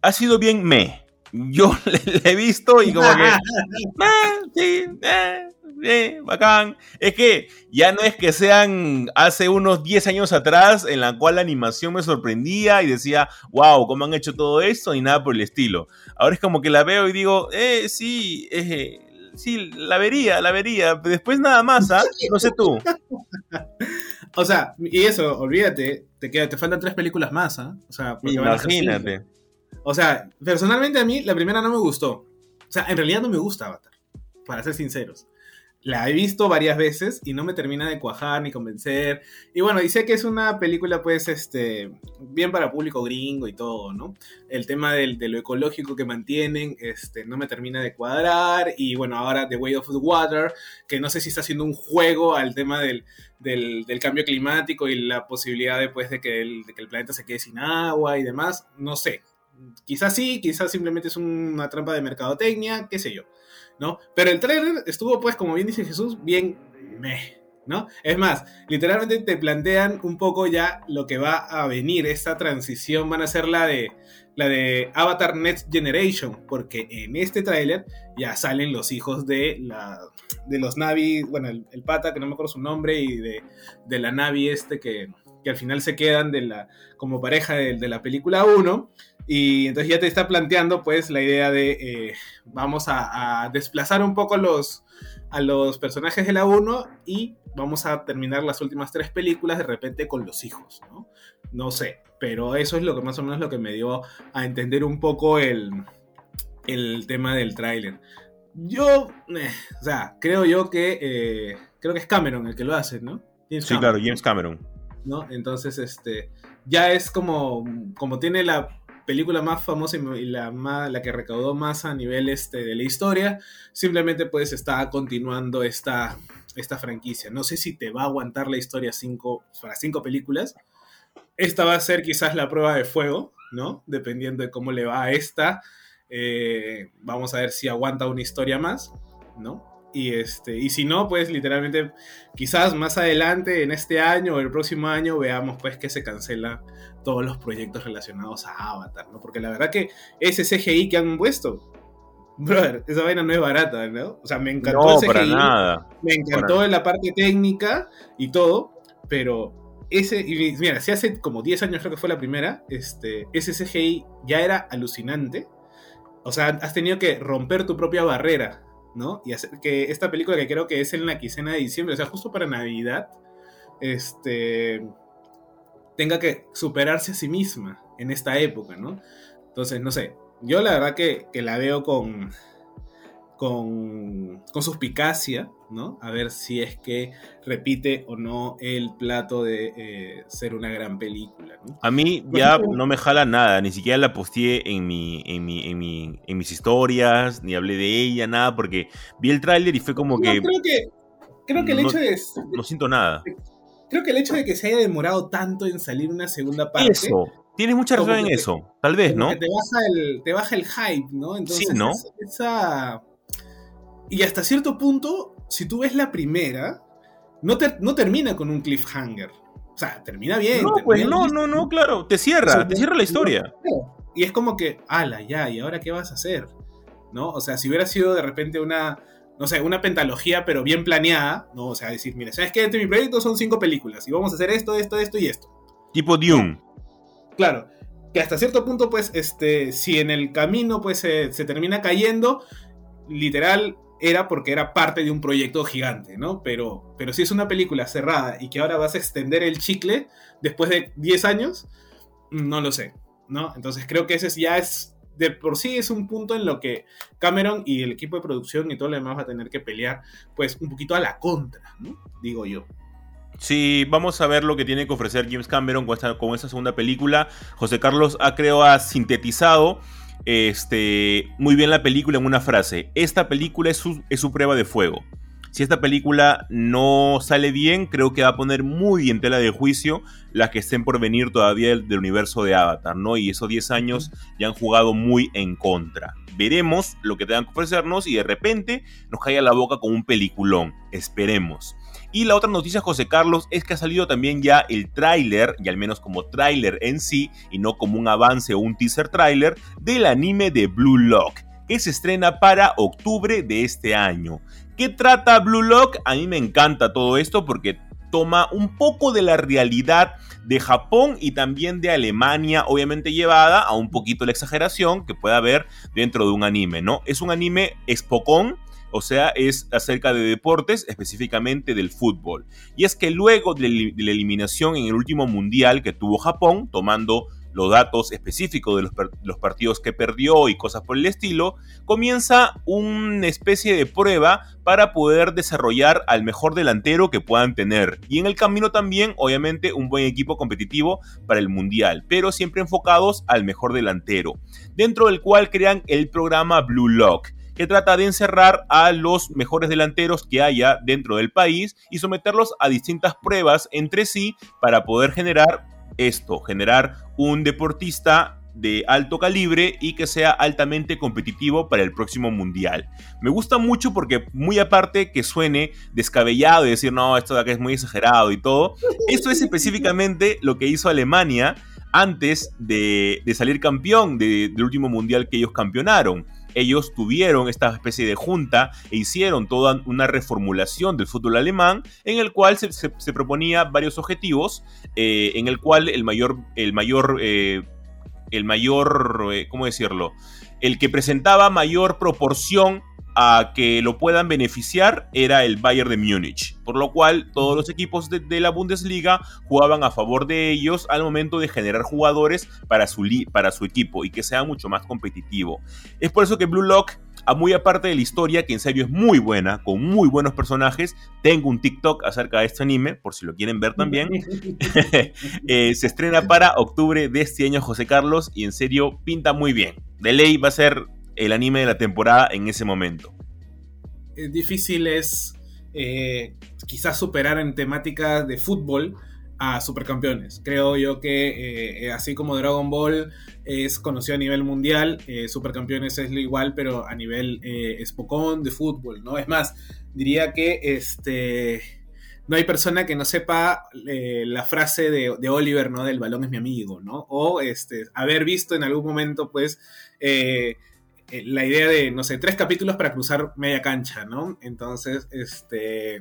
ha sido bien me. Yo le, he visto y como que... Ah, sí, eh, eh, bacán. Es que ya no es que sean hace unos 10 años atrás en la cual la animación me sorprendía y decía, wow, ¿cómo han hecho todo esto? Y nada por el estilo. Ahora es como que la veo y digo, eh, sí, eh, sí, la vería, la vería. Después nada más, ¿ah? No sé tú. o sea, y eso, olvídate, te, queda, te faltan tres películas más, ¿ah? O sea, imagínate. O sea, personalmente a mí la primera no me gustó. O sea, en realidad no me gusta Avatar, para ser sinceros la he visto varias veces y no me termina de cuajar ni convencer. Y bueno, y sé que es una película pues este bien para público gringo y todo, ¿no? El tema del, de lo ecológico que mantienen este, no me termina de cuadrar. Y bueno, ahora The Way of the Water, que no sé si está haciendo un juego al tema del, del, cambio climático y la posibilidad después de que, el, de que el planeta se quede sin agua y demás. No sé. Quizás sí, quizás simplemente es una trampa de mercadotecnia, qué sé yo. ¿No? Pero el trailer estuvo, pues, como bien dice Jesús, bien meh, ¿no? Es más, literalmente te plantean un poco ya lo que va a venir, esta transición van a ser la de la de Avatar Next Generation, porque en este tráiler ya salen los hijos de la de los Navi, bueno, el, pata que no me acuerdo su nombre y de, de la Navi este que, que, al final se quedan de la como pareja de, de la película 1 y entonces ya te está planteando pues la idea de eh, vamos a, desplazar un poco los, a los personajes de la 1 y vamos a terminar las últimas tres películas de repente con los hijos, ¿no? No sé, pero eso es lo que más o menos lo que me dio a entender un poco el, el tema del tráiler. Yo, eh, o sea, creo yo que eh, creo que es Cameron el que lo hace, ¿no? sí, claro, James Cameron. ¿No? Entonces, este, ya es como, como tiene la película más famosa y la, la que recaudó más a nivel este, de la historia, simplemente pues está continuando esta, esta franquicia. No sé si te va a aguantar la historia cinco, para cinco películas. Esta va a ser quizás la prueba de fuego, ¿no? Dependiendo de cómo le va a esta. Eh, vamos a ver si aguanta una historia más, ¿no? Y, este, y si no, pues literalmente quizás más adelante, en este año o el próximo año, veamos pues que se cancela todos los proyectos relacionados a Avatar, ¿no? Porque la verdad que ese CGI que han puesto, brother, esa vaina no es barata, ¿no? O sea, me encantó el CGI, nada. me encantó la parte técnica y todo, pero ese, y mira, si hace como 10 años creo que fue la primera, este, ese CGI ya era alucinante. O sea, has tenido que romper tu propia barrera Y hacer que esta película que creo que es en la quincena de diciembre, o sea, justo para Navidad, este, tenga que superarse a sí misma en esta época, ¿no? Entonces, no sé, yo la verdad que, la veo con, con, con suspicacia, ¿no? A ver si es que repite o no el plato de eh, ser una gran película, ¿no? A mí ya no me jala nada, ni siquiera la posteé en, mi, en, mi, en, mi, en mis historias, ni hablé de ella, nada, porque vi el tráiler y fue como que... Creo que, creo que el no, hecho de... No siento nada. Creo que el hecho de que se haya demorado tanto en salir una segunda parte... Eso, tienes mucha razón en eso, tal vez, ¿no? Que te, baja el, te baja el hype, ¿no? Entonces, sí, ¿no? esa... Y hasta cierto punto, si tú ves la primera, no, no termina con un cliffhanger. O sea, termina bien. No, termina pues no, no, no, claro. Te cierra, O sea, te cierra la historia. Y es como que, ala, ya, ¿y ahora qué vas a hacer? ¿No? O sea, si hubiera sido de repente una, no sé, una pentalogía, pero bien planeada, ¿no? O sea, decir, mira, ¿sabes qué? Entre mi proyecto son cinco películas y vamos a hacer esto, esto, esto y esto. Tipo Dune. Claro, que hasta cierto punto, pues, este, si en el camino, pues, se termina cayendo, literal, era porque era parte de un proyecto gigante, ¿no? Pero, pero si es una película cerrada y que ahora vas a extender el chicle después de 10 años, no lo sé, ¿no? Entonces creo que ese es- ya es, de por sí es un punto en lo que Cameron y el equipo de producción y todo lo demás va a tener que pelear, pues, un poquito a la contra, ¿no? Digo yo. Sí, vamos a ver lo que tiene que ofrecer James Cameron con esta, con segunda película. José Carlos ha creo ha sintetizado este, muy bien la película en una frase. Esta película es su, es su prueba de fuego. Si esta película no sale bien, creo que va a poner muy en tela de juicio las que estén por venir todavía del, del universo de Avatar, ¿no? Y esos 10 años ya han jugado muy en contra. Veremos lo que tengan que ofrecernos y de repente nos caiga la boca con un peliculón. Esperemos. Y la otra noticia, José Carlos, es que ha salido también ya el tráiler, y al menos como tráiler en sí, y no como un avance o un teaser tráiler, del anime de Blue Lock, que se estrena para octubre de este año. ¿Qué trata Blue Lock? A mí me encanta todo esto porque toma un poco de la realidad de Japón y también de Alemania, obviamente llevada a un poquito la exageración que pueda haber dentro de un anime, ¿no? Es un anime espocón, o sea, es acerca de deportes, específicamente del fútbol. Y es que luego de la eliminación en el último mundial que tuvo Japón, tomando los datos específicos de los, los, partidos que perdió y cosas por el estilo, comienza una especie de prueba para poder desarrollar al mejor delantero que puedan tener. Y en el camino también, obviamente, un buen equipo competitivo para el Mundial, pero siempre enfocados al mejor delantero, dentro del cual crean el programa Blue Lock que trata de encerrar a los mejores delanteros que haya dentro del país y someterlos a distintas pruebas entre sí para poder generar esto, generar un deportista de alto calibre y que sea altamente competitivo para el próximo mundial. Me gusta mucho porque muy aparte que suene descabellado y decir, no, esto de acá es muy exagerado y todo, esto es específicamente lo que hizo Alemania antes de, de salir campeón de, del último mundial que ellos campeonaron ellos tuvieron esta especie de junta e hicieron toda una reformulación del fútbol alemán en el cual se, proponía varios objetivos, eh, en el cual el mayor, el mayor, eh, el mayor, eh, ¿cómo decirlo? El que presentaba mayor proporción a que lo puedan beneficiar era el Bayern de Múnich, por lo cual todos los equipos de, de, la Bundesliga jugaban a favor de ellos al momento de generar jugadores para su, para su equipo y que sea mucho más competitivo. Es por eso que Blue Lock, a muy aparte de la historia, que en serio es muy buena, con muy buenos personajes, tengo un TikTok acerca de este anime, por si lo quieren ver también, eh, se estrena para octubre de este año José Carlos y en serio pinta muy bien. De ley va a ser el anime de la temporada en ese momento. Difícil es eh, quizás superar en temática de fútbol a Supercampeones. Creo yo que eh, así como Dragon Ball es conocido a nivel mundial, eh, Supercampeones es lo igual, pero a nivel eh, espocón de fútbol, ¿no? Es más, diría que este no hay persona que no sepa eh, la frase de, de, Oliver, ¿no? Del balón es mi amigo, ¿no? O este, haber visto en algún momento, pues, eh, la idea de, no sé, tres capítulos para cruzar media cancha, ¿no? Entonces, este...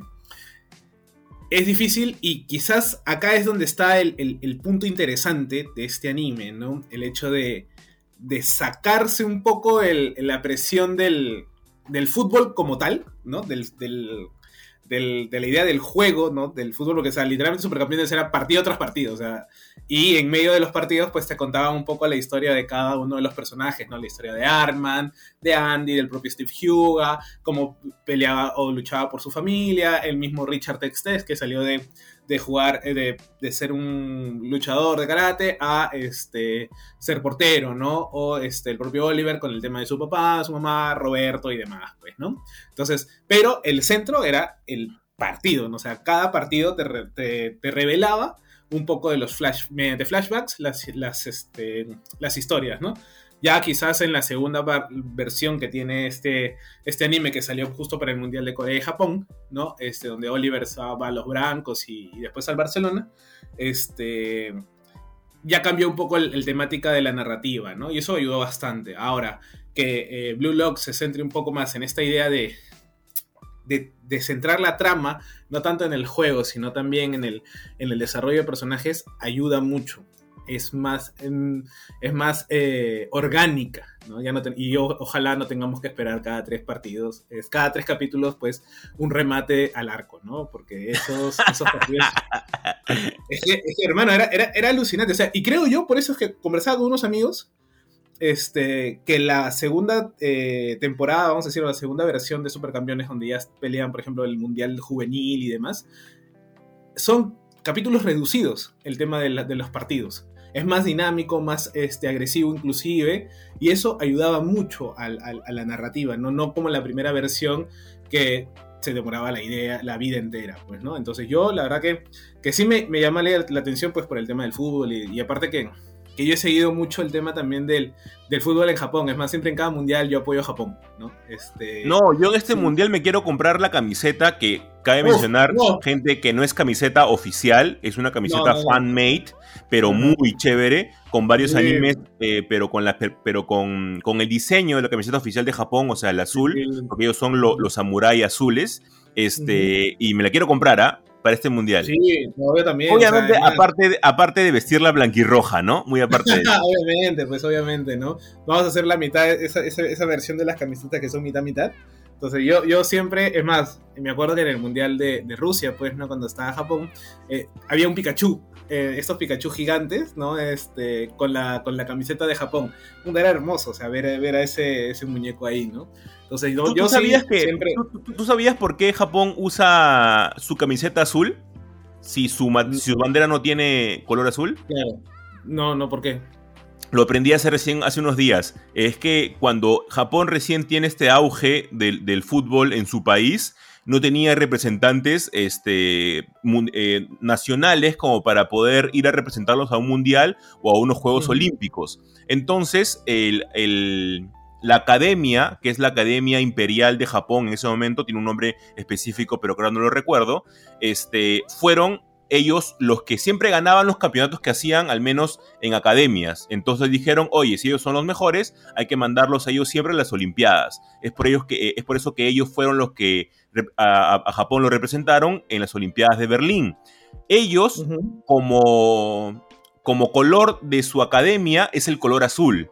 Es difícil y quizás acá es donde está el, el, punto interesante de este anime, ¿no? El hecho de, de sacarse un poco el, la presión del, del, fútbol como tal, ¿no? Del, de la idea del juego, ¿no? Del fútbol, porque, o sea, literalmente Supercampeones era partido tras partido, o sea, y en medio de los partidos, pues te contaban un poco la historia de cada uno de los personajes, ¿no? La historia de Arman, de Andy, del propio Steve Huga, cómo peleaba o luchaba por su familia, el mismo Richard Textes, que salió de, jugar, eh, de, de, ser un luchador de karate a este, ser portero, ¿no? O este, el propio Oliver con el tema de su papá, su mamá, Roberto y demás, pues, ¿no? Entonces, pero el centro era el partido, ¿no? O sea, cada partido te, revelaba un poco de los flash, mediante flashbacks las, las, este, las historias, ¿no? Ya quizás en la segunda versión que tiene este, este anime que salió justo para el Mundial de Corea y Japón, ¿no? Este, donde Oliver va a los Brancos y, después al Barcelona, este, ya cambió un poco el, temática de la narrativa, ¿no? Y eso ayudó bastante. Ahora, que eh, Blue Lock se centre un poco más en esta idea de, de, centrar la trama, no tanto en el juego, sino también en el, en el desarrollo de personajes, ayuda mucho. Es más, es más eh, orgánica, ¿no? Ya no y ojalá no tengamos que esperar cada tres partidos, es cada tres capítulos, pues, un remate al arco, ¿no? Porque esos, esos partidos... es, que, hermano, era, era, era, alucinante. O sea, y creo yo, por eso es que conversaba con unos amigos, este, que la segunda eh, temporada, vamos a decir, la segunda versión de Supercampeones, donde ya pelean, por ejemplo, el Mundial Juvenil y demás, son capítulos reducidos, el tema de, los partidos. Es más dinámico, más este, agresivo inclusive, y eso ayudaba mucho a la narrativa, ¿no? no como la primera versión que se demoraba la idea, la vida entera, pues, ¿no? Entonces yo, la verdad que, que sí me, me llama la, atención, pues, por el tema del fútbol, y aparte que que yo he seguido mucho el tema también del, del, fútbol en Japón. Es más, siempre en cada mundial yo apoyo a Japón, ¿no? Este, no, yo en este mundial me quiero comprar la camiseta que cabe mencionar, gente que no es camiseta oficial, es una camiseta fan-made, pero muy chévere, con varios animes, eh, pero, con, la, pero con, con, el diseño de la camiseta oficial de Japón, o sea, el azul, porque ellos son los samuráis azules. Este, y me la quiero comprar, ¿ah? Para este mundial. Sí, obvio también. Obviamente, aparte, de, aparte de vestirla blanquirroja, ¿no? Muy aparte de obviamente, pues obviamente, ¿no? Vamos a hacer la mitad, esa, esa, versión de las camisetas que son mitad-mitad. Entonces yo, yo siempre, es más, me acuerdo que en el Mundial de, de Rusia, pues, ¿no? Cuando estaba en Japón, eh, había un Pikachu, eh, estos Pikachu gigantes, ¿no? Este, con la, con la camiseta de Japón. Era hermoso, o sea, ver, ver a ese, ese muñeco ahí, ¿no? Entonces, yo, sabías que siempre... ¿tú, sabías por qué Japón usa su camiseta azul? Si su, su bandera no tiene color azul. Claro. No, no, ¿por qué? Lo aprendí hace recién, hace unos días. Es que cuando Japón recién tiene este auge del, fútbol en su país, no tenía representantes este, eh, nacionales como para poder ir a representarlos a un mundial o a unos Juegos Olímpicos. Entonces, el, la academia, que es la Academia Imperial de Japón en ese momento, tiene un nombre específico, pero creo no lo recuerdo, este, fueron ellos los que siempre ganaban los campeonatos que hacían, al menos en academias. Entonces dijeron, oye, si ellos son los mejores, hay que mandarlos a ellos siempre a las Olimpiadas. Es por, ellos que, es por eso que ellos fueron los que a, Japón lo representaron en las Olimpiadas de Berlín. Ellos, como, como color de su academia, es el color azul.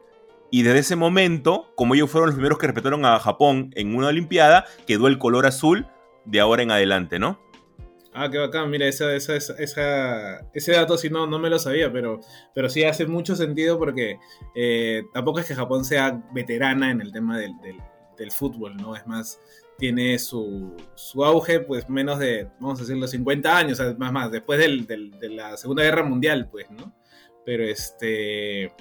Y desde ese momento, como ellos fueron los primeros que respetaron a Japón en una Olimpiada, quedó el color azul de ahora en adelante, ¿no? Ah, qué bacán, mira, esa, esa, ese dato sí no, no me lo sabía, pero, pero sí hace mucho sentido porque eh, tampoco es que Japón sea veterana en el tema del, del, fútbol, ¿no? Es más, tiene su, su, auge, pues menos de, vamos a decirlo, 50 años, más, más, después del, de la Segunda Guerra Mundial, pues, ¿no? Pero este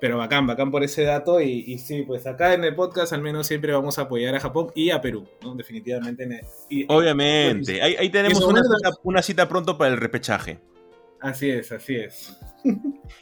pero bacán, bacán por ese dato. Y, sí, pues acá en el podcast al menos siempre vamos a apoyar a Japón y a Perú, ¿no? Definitivamente. Obviamente. ahí, tenemos una cita, pronto para el repechaje. Así es, así es.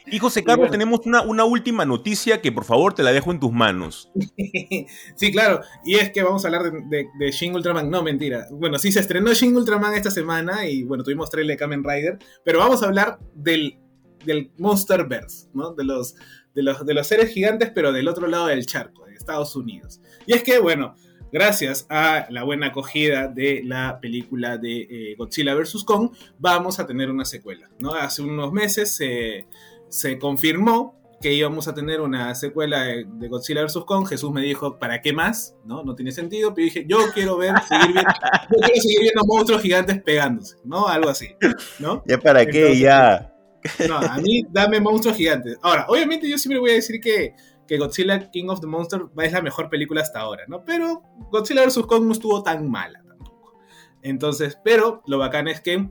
Y José Carlos, tenemos una, una, última noticia que por favor te la dejo en tus manos. sí, claro. Y es que vamos a hablar de, de, Shin Ultraman. No, mentira. Bueno, sí se estrenó Shin Ultraman esta semana y bueno, tuvimos trailer de Kamen Rider. Pero vamos a hablar del, del Monsterverse, ¿no? De los de los, de los seres gigantes, pero del otro lado del charco, de Estados Unidos. Y es que, bueno, gracias a la buena acogida de la película de eh, Godzilla vs. Kong, vamos a tener una secuela. ¿no? Hace unos meses se confirmó que íbamos a tener una secuela de, Godzilla vs. Kong, Jesús me dijo, ¿para qué más? No, no tiene sentido, pero dije, yo quiero ver, seguir viendo, yo quiero seguir viendo monstruos gigantes pegándose, ¿no? Algo así, ¿no? ¿Ya para qué? Ya. No, a mí dame monstruos gigantes. Ahora, obviamente yo siempre voy a decir que, que Godzilla King of the Monsters es la mejor película hasta ahora, ¿no? Pero Godzilla vs. Kong no estuvo tan mala tampoco. Entonces, pero lo bacán es que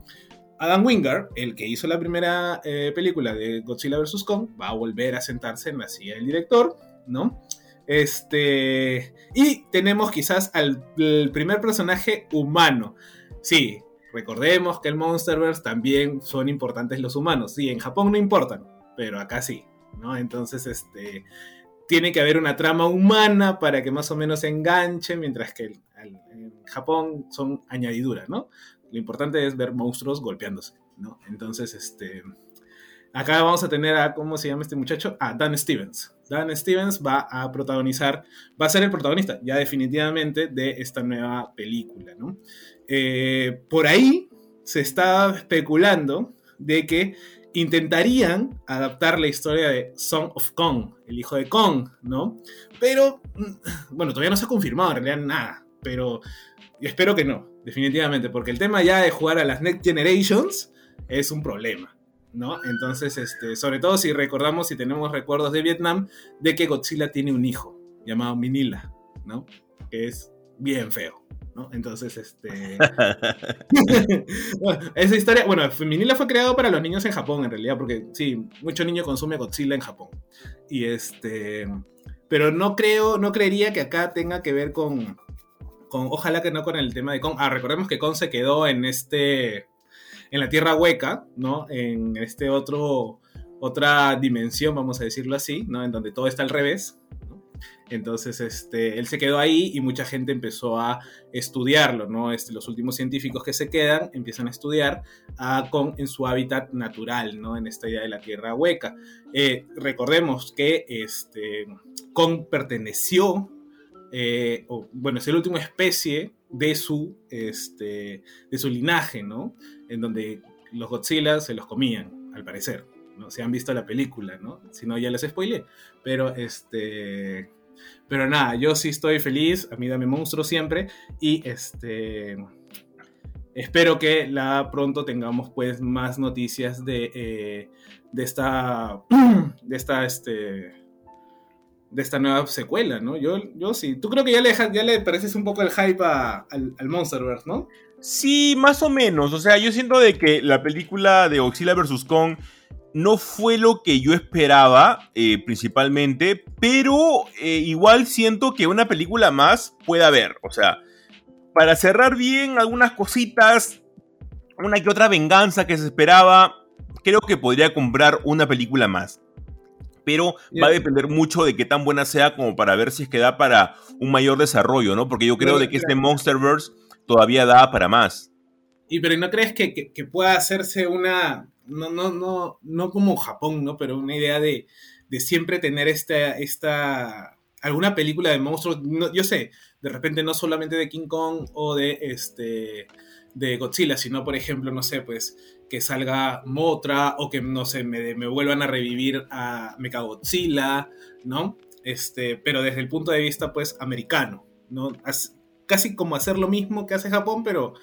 Adam Wingard, el que hizo la primera eh, película de Godzilla vs. Kong, va a volver a sentarse en la silla del director, ¿no? Este. Y tenemos quizás al primer personaje humano. Sí, recordemos que el Monsterverse también son importantes los humanos. Sí, en Japón no importan, pero acá sí, ¿no? Entonces, este. Tiene que haber una trama humana para que más o menos se enganche, mientras que en Japón son añadiduras, ¿no? Lo importante es ver monstruos golpeándose, ¿no? Entonces, este... Acá vamos a tener a, ¿cómo se llama este muchacho? A Dan Stevens. Dan Stevens va a protagonizar, va a ser el protagonista ya definitivamente de esta nueva película, ¿no? Eh, por ahí se está especulando de que intentarían adaptar la historia de Song of Kong, el hijo de Kong, ¿no? Pero, mm, bueno, todavía no se ha confirmado en realidad nada, pero espero que no, definitivamente, porque el tema ya de jugar a las Next Generations es un problema, ¿no? Entonces, este, sobre todo si recordamos, si tenemos recuerdos de Vietnam, de que Godzilla tiene un hijo llamado Minilla, ¿no? Que es bien feo. ¿no? Entonces, este. esa historia. Bueno, Minilla fue creado para los niños en Japón, en realidad, porque sí, mucho niño consume Godzilla en Japón. Y este. Pero no creo, no creería que acá tenga que ver con, ojalá que no con el tema de Kong. Ah, recordemos que Kong se quedó en este, en la Tierra Hueca, ¿no? En este otro, otra dimensión, vamos a decirlo así, ¿no? En donde todo está al revés. Entonces, este, él se quedó ahí y mucha gente empezó a estudiarlo, ¿no? Este, los últimos científicos que se quedan empiezan a estudiar a Kong en su hábitat natural, ¿no? En esta idea de la Tierra Hueca. Eh, recordemos que este, Kong perteneció eh, bueno, es el último especie de su, este, de su linaje, ¿no? En donde los Godzilla se los comían, al parecer, ¿no? Se han visto la película, ¿no? Si no, ya les spoilé. Pero, este... Pero nada, yo sí estoy feliz, a mí dame monstruo siempre, y este... Espero que la pronto tengamos pues más noticias de, eh, de esta, de esta, este, de esta nueva secuela, ¿no? Yo, yo sí. Tú creo que ya le, ya le pareces un poco el hype al, al, Monsterverse, ¿no? Sí, más o menos. O sea, yo siento de que la película de Godzilla vs. Kong no fue lo que yo esperaba, eh, principalmente, pero eh, igual siento que una película más puede haber. O sea, para cerrar bien algunas cositas, una que otra venganza que se esperaba, creo que podría comprar una película más pero va a depender mucho de qué tan buena sea como para ver si es que da para un mayor desarrollo, ¿no? Porque yo creo de que este Monsterverse todavía da para más. Y pero ¿no crees que, pueda hacerse una, no, no, no, no como Japón, ¿no? Pero una idea de, siempre tener esta, esta, alguna película de monstruos, yo sé, de repente no solamente de King Kong o de, este, de Godzilla, sino por ejemplo, no sé, pues que salga Motra o que, no sé, me, vuelvan a revivir a Mechagodzilla, ¿no? Este, pero desde el punto de vista, pues, americano, ¿no? casi como hacer lo mismo que hace Japón, pero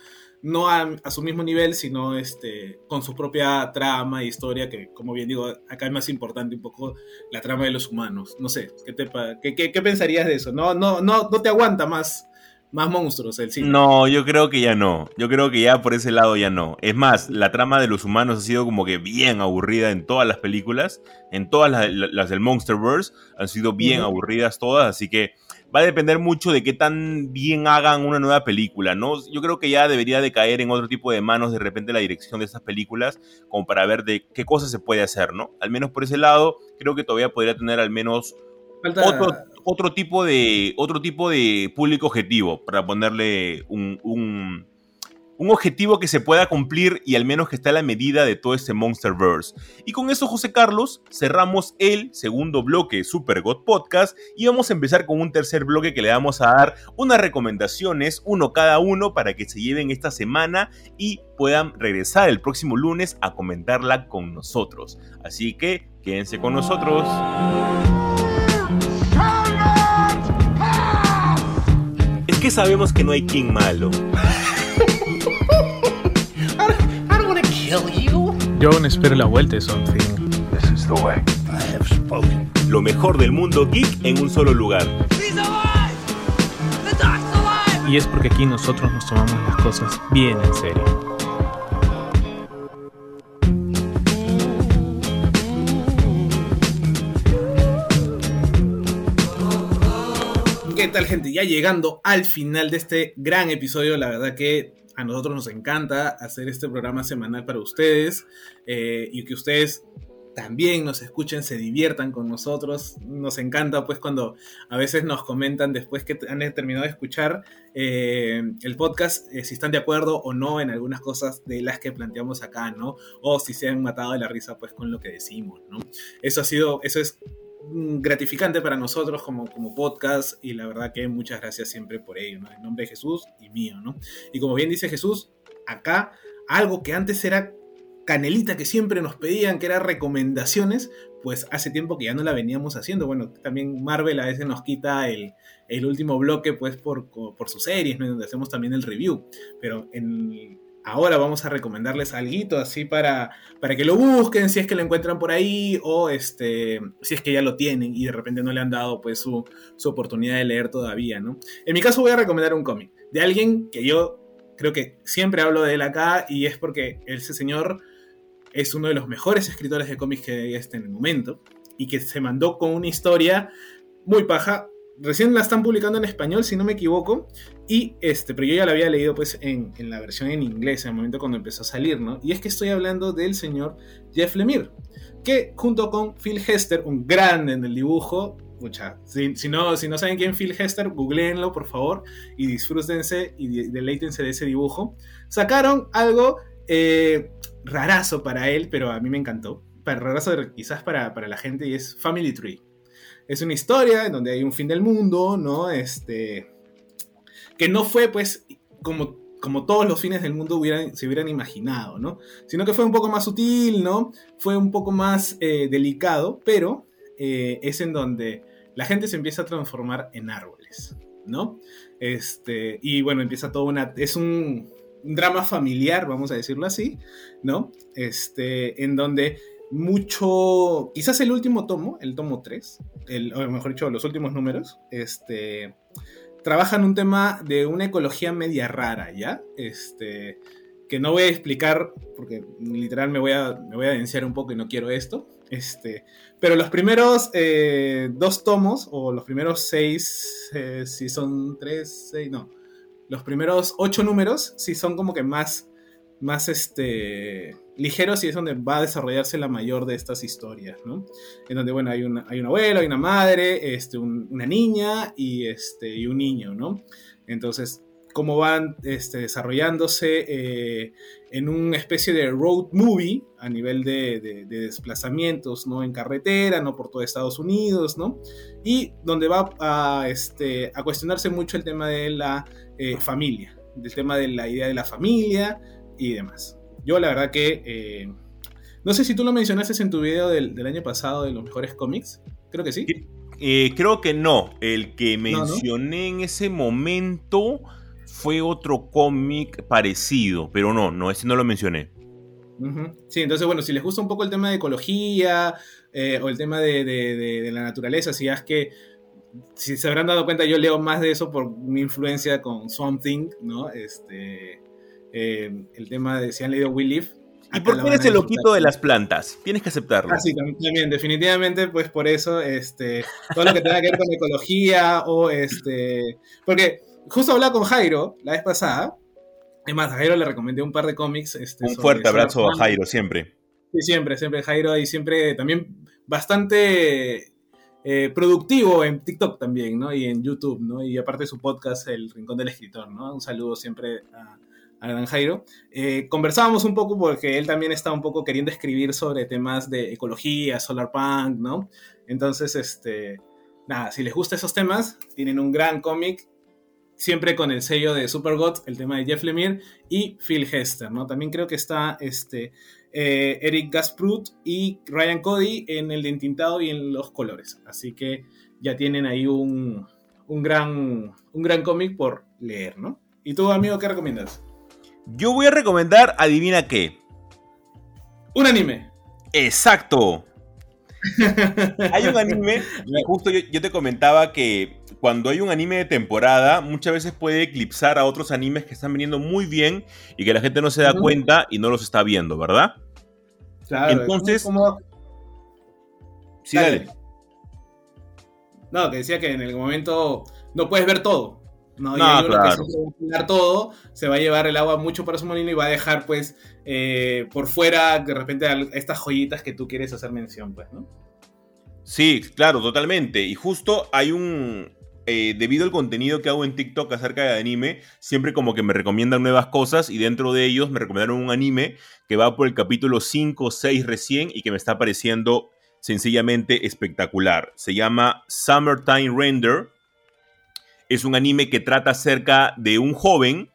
no a, su mismo nivel, sino este, con su propia trama e historia, que como bien digo, acá es más importante un poco la trama de los humanos. No sé, ¿qué, te, qué, qué pensarías de eso? No, no, no, no te aguanta más más monstruos el cine. No, yo creo que ya no. Yo creo que ya por ese lado ya no. Es más, la trama de los humanos ha sido como que bien aburrida en todas las películas. En todas las, del Monsterverse han sido bien aburridas todas. Así que va a depender mucho de qué tan bien hagan una nueva película, ¿no? Yo creo que ya debería de caer en otro tipo de manos de repente la dirección de estas películas, como para ver de qué cosas se puede hacer, ¿no? Al menos por ese lado, creo que todavía podría tener al menos otro, otro, tipo de, otro tipo de público objetivo, para ponerle un, un objetivo que se pueda cumplir y al menos que esté a la medida de todo este Monsterverse. Y con eso, José Carlos, cerramos el segundo bloque de Super God Podcast y vamos a empezar con un tercer bloque que le vamos a dar unas recomendaciones, uno cada uno, para que se lleven esta semana y puedan regresar el próximo lunes a comentarla con nosotros. Así que quédense con nosotros. Es que sabemos que no hay King malo. Yo aún espero la vuelta de Something. Lo mejor del mundo geek en un solo lugar. Y es porque aquí nosotros nos tomamos las cosas bien en serio. ¿Qué tal gente? Ya llegando al final de este gran episodio, la verdad que a nosotros nos encanta hacer este programa semanal para ustedes eh, y que ustedes también nos escuchen, se diviertan con nosotros. Nos encanta pues cuando a veces nos comentan después que han terminado de escuchar eh, el podcast eh, si están de acuerdo o no en algunas cosas de las que planteamos acá, ¿no? O si se han matado de la risa pues con lo que decimos, ¿no? Eso ha sido, eso es gratificante para nosotros como, como podcast y la verdad que muchas gracias siempre por ello, ¿no? En nombre de Jesús y mío, ¿no? Y como bien dice Jesús, acá algo que antes era canelita que siempre nos pedían, que era recomendaciones, pues hace tiempo que ya no la veníamos haciendo. Bueno, también Marvel a veces nos quita el, el último bloque pues por, por sus series. Donde hacemos también el review, pero en ahora vamos a recomendarles algo así para, para que lo busquen si es que lo encuentran por ahí o este, si es que ya lo tienen y de repente no le han dado pues su, su oportunidad de leer todavía, ¿no? En mi caso voy a recomendar un cómic de alguien que yo creo que siempre hablo de él acá y es porque ese señor es uno de los mejores escritores de cómics que hay este en el momento y que se mandó con una historia muy paja, recién la están publicando en español, si no me equivoco. Y este, pero yo ya la había leído pues en, la versión en inglés en el momento cuando empezó a salir, ¿no? Y es que estoy hablando del señor Jeff Lemire, que junto con Phil Hester, un grande en el dibujo, mucha, si, no, si no saben quién Phil Hester, googleenlo por favor y disfrútense y deleítense de ese dibujo. Sacaron algo eh, rarazo para él, pero a mí me encantó. Para, rarazo quizás para, para la gente y es Family Tree es una historia en donde hay un fin del mundo, ¿no? Este, que no fue pues como, como todos los fines del mundo hubieran, se hubieran imaginado, ¿no? Sino que fue un poco más sutil, ¿no? Fue un poco más eh, delicado, pero eh, es en donde la gente se empieza a transformar en árboles, ¿no? Este, y bueno, empieza todo una... Es un, un drama familiar, vamos a decirlo así, ¿no? Este, en donde mucho, quizás el último tomo, el tomo 3, el, mejor dicho, los últimos números, este, trabajan un tema de una ecología media rara, ¿ya? Este, que no voy a explicar, porque literal me voy a, me voy a denunciar un poco y no quiero esto, este, pero los primeros eh, dos tomos, o los primeros seis, eh, si son tres, seis, no, los primeros ocho números, si son como que más, más, este, ligeros y es donde va a desarrollarse la mayor de estas historias, ¿no? En donde, bueno, hay, una, hay un abuelo, hay una madre, este, una niña y, este, y un niño, ¿no? Entonces, cómo van este, desarrollándose eh, en una especie de road movie a nivel de, desplazamientos, ¿no? En carretera, ¿no? Por todo Estados Unidos, ¿no? Y donde va a, este, a cuestionarse mucho el tema de la eh, familia, del tema de la idea de la familia y demás. Yo la verdad que... Eh, no sé si tú lo mencionaste en tu video del, año pasado de los mejores cómics. Creo que sí. Eh, creo que no. El que mencioné en ese momento fue otro cómic parecido, pero no, no, ese no lo mencioné. Sí, entonces bueno, si les gusta un poco el tema de ecología eh, o el tema de, de, la naturaleza, si es que, si se habrán dado cuenta, yo leo más de eso por mi influencia con Something, ¿no? Este, eh, el tema de si han leído We Live. ¿Y por qué eres el loquito de las plantas? Tienes que aceptarlo. Ah, sí, también, definitivamente, pues por eso, este, todo lo que tenga que ver con ecología o este, porque justo hablaba con Jairo la vez pasada, es más, a Jairo le recomendé un par de cómics. Este, un fuerte abrazo a Jairo, siempre. Sí, siempre, siempre Jairo y siempre también bastante eh, productivo en TikTok también, ¿no? Y en YouTube, ¿no? Y aparte su podcast, El Rincón del Escritor, ¿no? Un saludo siempre a, a Gran Jairo, eh, conversábamos un poco porque él también está un poco queriendo escribir sobre temas de ecología, solar punk, ¿no? Entonces, este, nada, si les gustan esos temas, tienen un gran cómic, siempre con el sello de Supergod, el tema de Jeff Lemire y Phil Hester, ¿no? También creo que está este, eh, Eric Gasprut y Ryan Cody en el de entintado y en los colores. Así que ya tienen ahí un, un gran, un gran cómic por leer, ¿no? ¿Y tú, amigo, qué recomiendas? Yo voy a recomendar, adivina qué. Un anime. Exacto. hay un anime, justo yo, te comentaba que cuando hay un anime de temporada, muchas veces puede eclipsar a otros animes que están viniendo muy bien y que la gente no se da cuenta y no los está viendo, ¿verdad? Claro. Entonces... Sí, dale. No, que decía que en el momento no puedes ver todo. No, y hay uno que se va a todo, se va a llevar el agua mucho para su molino y va a dejar, pues, eh, por fuera, de repente, estas joyitas que tú quieres hacer mención, pues, ¿no? Sí, claro, totalmente. Y justo hay un. Eh, debido al contenido que hago en TikTok acerca de anime, siempre como que me recomiendan nuevas cosas y dentro de ellos me recomendaron un anime que va por el capítulo 5 o 6 recién y que me está pareciendo sencillamente espectacular. Se llama Summertime Render es un anime que trata acerca de un joven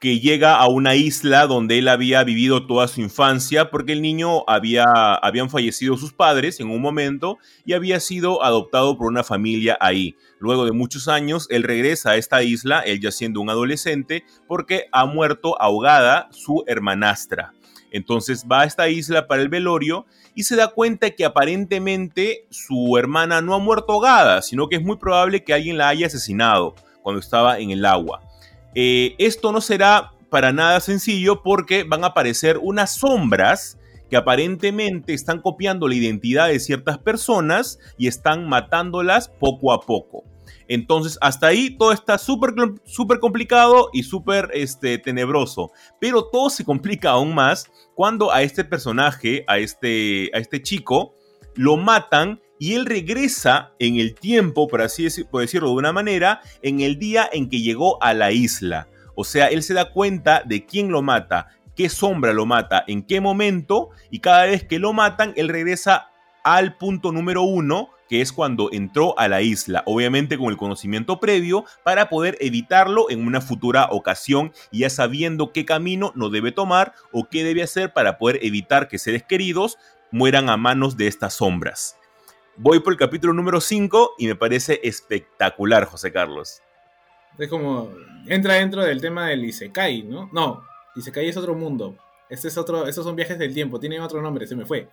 que llega a una isla donde él había vivido toda su infancia porque el niño había habían fallecido sus padres en un momento y había sido adoptado por una familia ahí. Luego de muchos años él regresa a esta isla, él ya siendo un adolescente, porque ha muerto ahogada su hermanastra. Entonces va a esta isla para el velorio y se da cuenta que aparentemente su hermana no ha muerto ahogada, sino que es muy probable que alguien la haya asesinado cuando estaba en el agua. Eh, esto no será para nada sencillo porque van a aparecer unas sombras que aparentemente están copiando la identidad de ciertas personas y están matándolas poco a poco. Entonces, hasta ahí todo está súper super complicado y súper este, tenebroso. Pero todo se complica aún más cuando a este personaje, a este, a este chico, lo matan y él regresa en el tiempo, por así decirlo de una manera, en el día en que llegó a la isla. O sea, él se da cuenta de quién lo mata, qué sombra lo mata, en qué momento, y cada vez que lo matan, él regresa al punto número uno que es cuando entró a la isla, obviamente con el conocimiento previo, para poder evitarlo en una futura ocasión y ya sabiendo qué camino no debe tomar o qué debe hacer para poder evitar que seres queridos mueran a manos de estas sombras. Voy por el capítulo número 5 y me parece espectacular, José Carlos. Es como, entra dentro del tema del Isekai, ¿no? No, Isekai es otro mundo. Este es otro, estos son viajes del tiempo, tienen otro nombre, se me fue.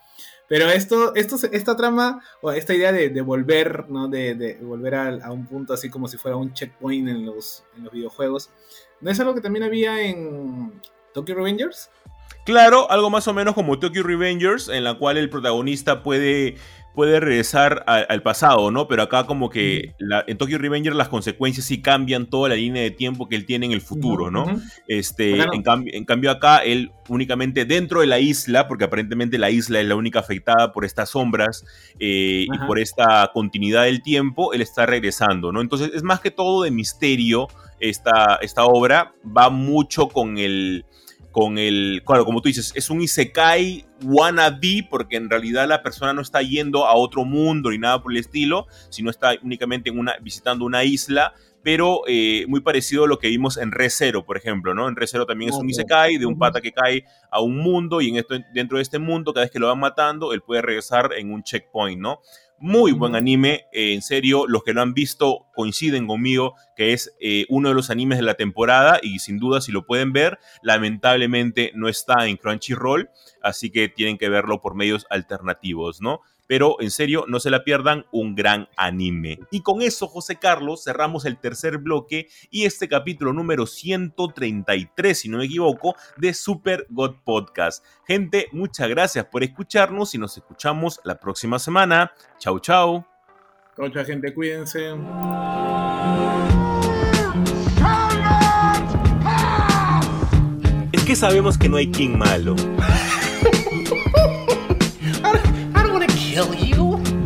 Pero esto, esto esta trama, o esta idea de, volver, ¿no? De, volver a, un punto así como si fuera un checkpoint en los, en los videojuegos, ¿no es algo que también había en Tokyo Revengers? Claro, algo más o menos como Tokyo Revengers, en la cual el protagonista puede puede regresar al pasado, ¿no? Pero acá como que en Tokyo Revenger las consecuencias sí cambian toda la línea de tiempo que él tiene en el futuro, ¿no? Este, en, cambio, acá él únicamente dentro de la isla, porque aparentemente la isla es la única afectada por estas sombras eh, y por esta continuidad del tiempo, él está regresando, ¿no? Entonces es más que todo de misterio esta, esta obra, va mucho con el con el, claro, como tú dices, es un isekai wannabe porque en realidad la persona no está yendo a otro mundo ni nada por el estilo, sino está únicamente en una, visitando una isla, pero eh, muy parecido a lo que vimos en Re Zero, por ejemplo, ¿no? En Re Zero también es un isekai de un pata que cae a un mundo y en esto, dentro de este mundo, cada vez que lo van matando, él puede regresar en un checkpoint, ¿no? Muy buen anime, eh, en serio, los que lo han visto coinciden conmigo que es eh, uno de los animes de la temporada y sin duda si lo pueden ver, lamentablemente no está en Crunchyroll, así que tienen que verlo por medios alternativos, ¿no? Pero en serio, no se la pierdan, un gran anime. Y con eso, José Carlos, cerramos el tercer bloque y este capítulo número 133, si no me equivoco, de Super God Podcast. Gente, muchas gracias por escucharnos y nos escuchamos la próxima semana. Chau, chau. Mucha gente, cuídense. Es que sabemos que no hay quien malo.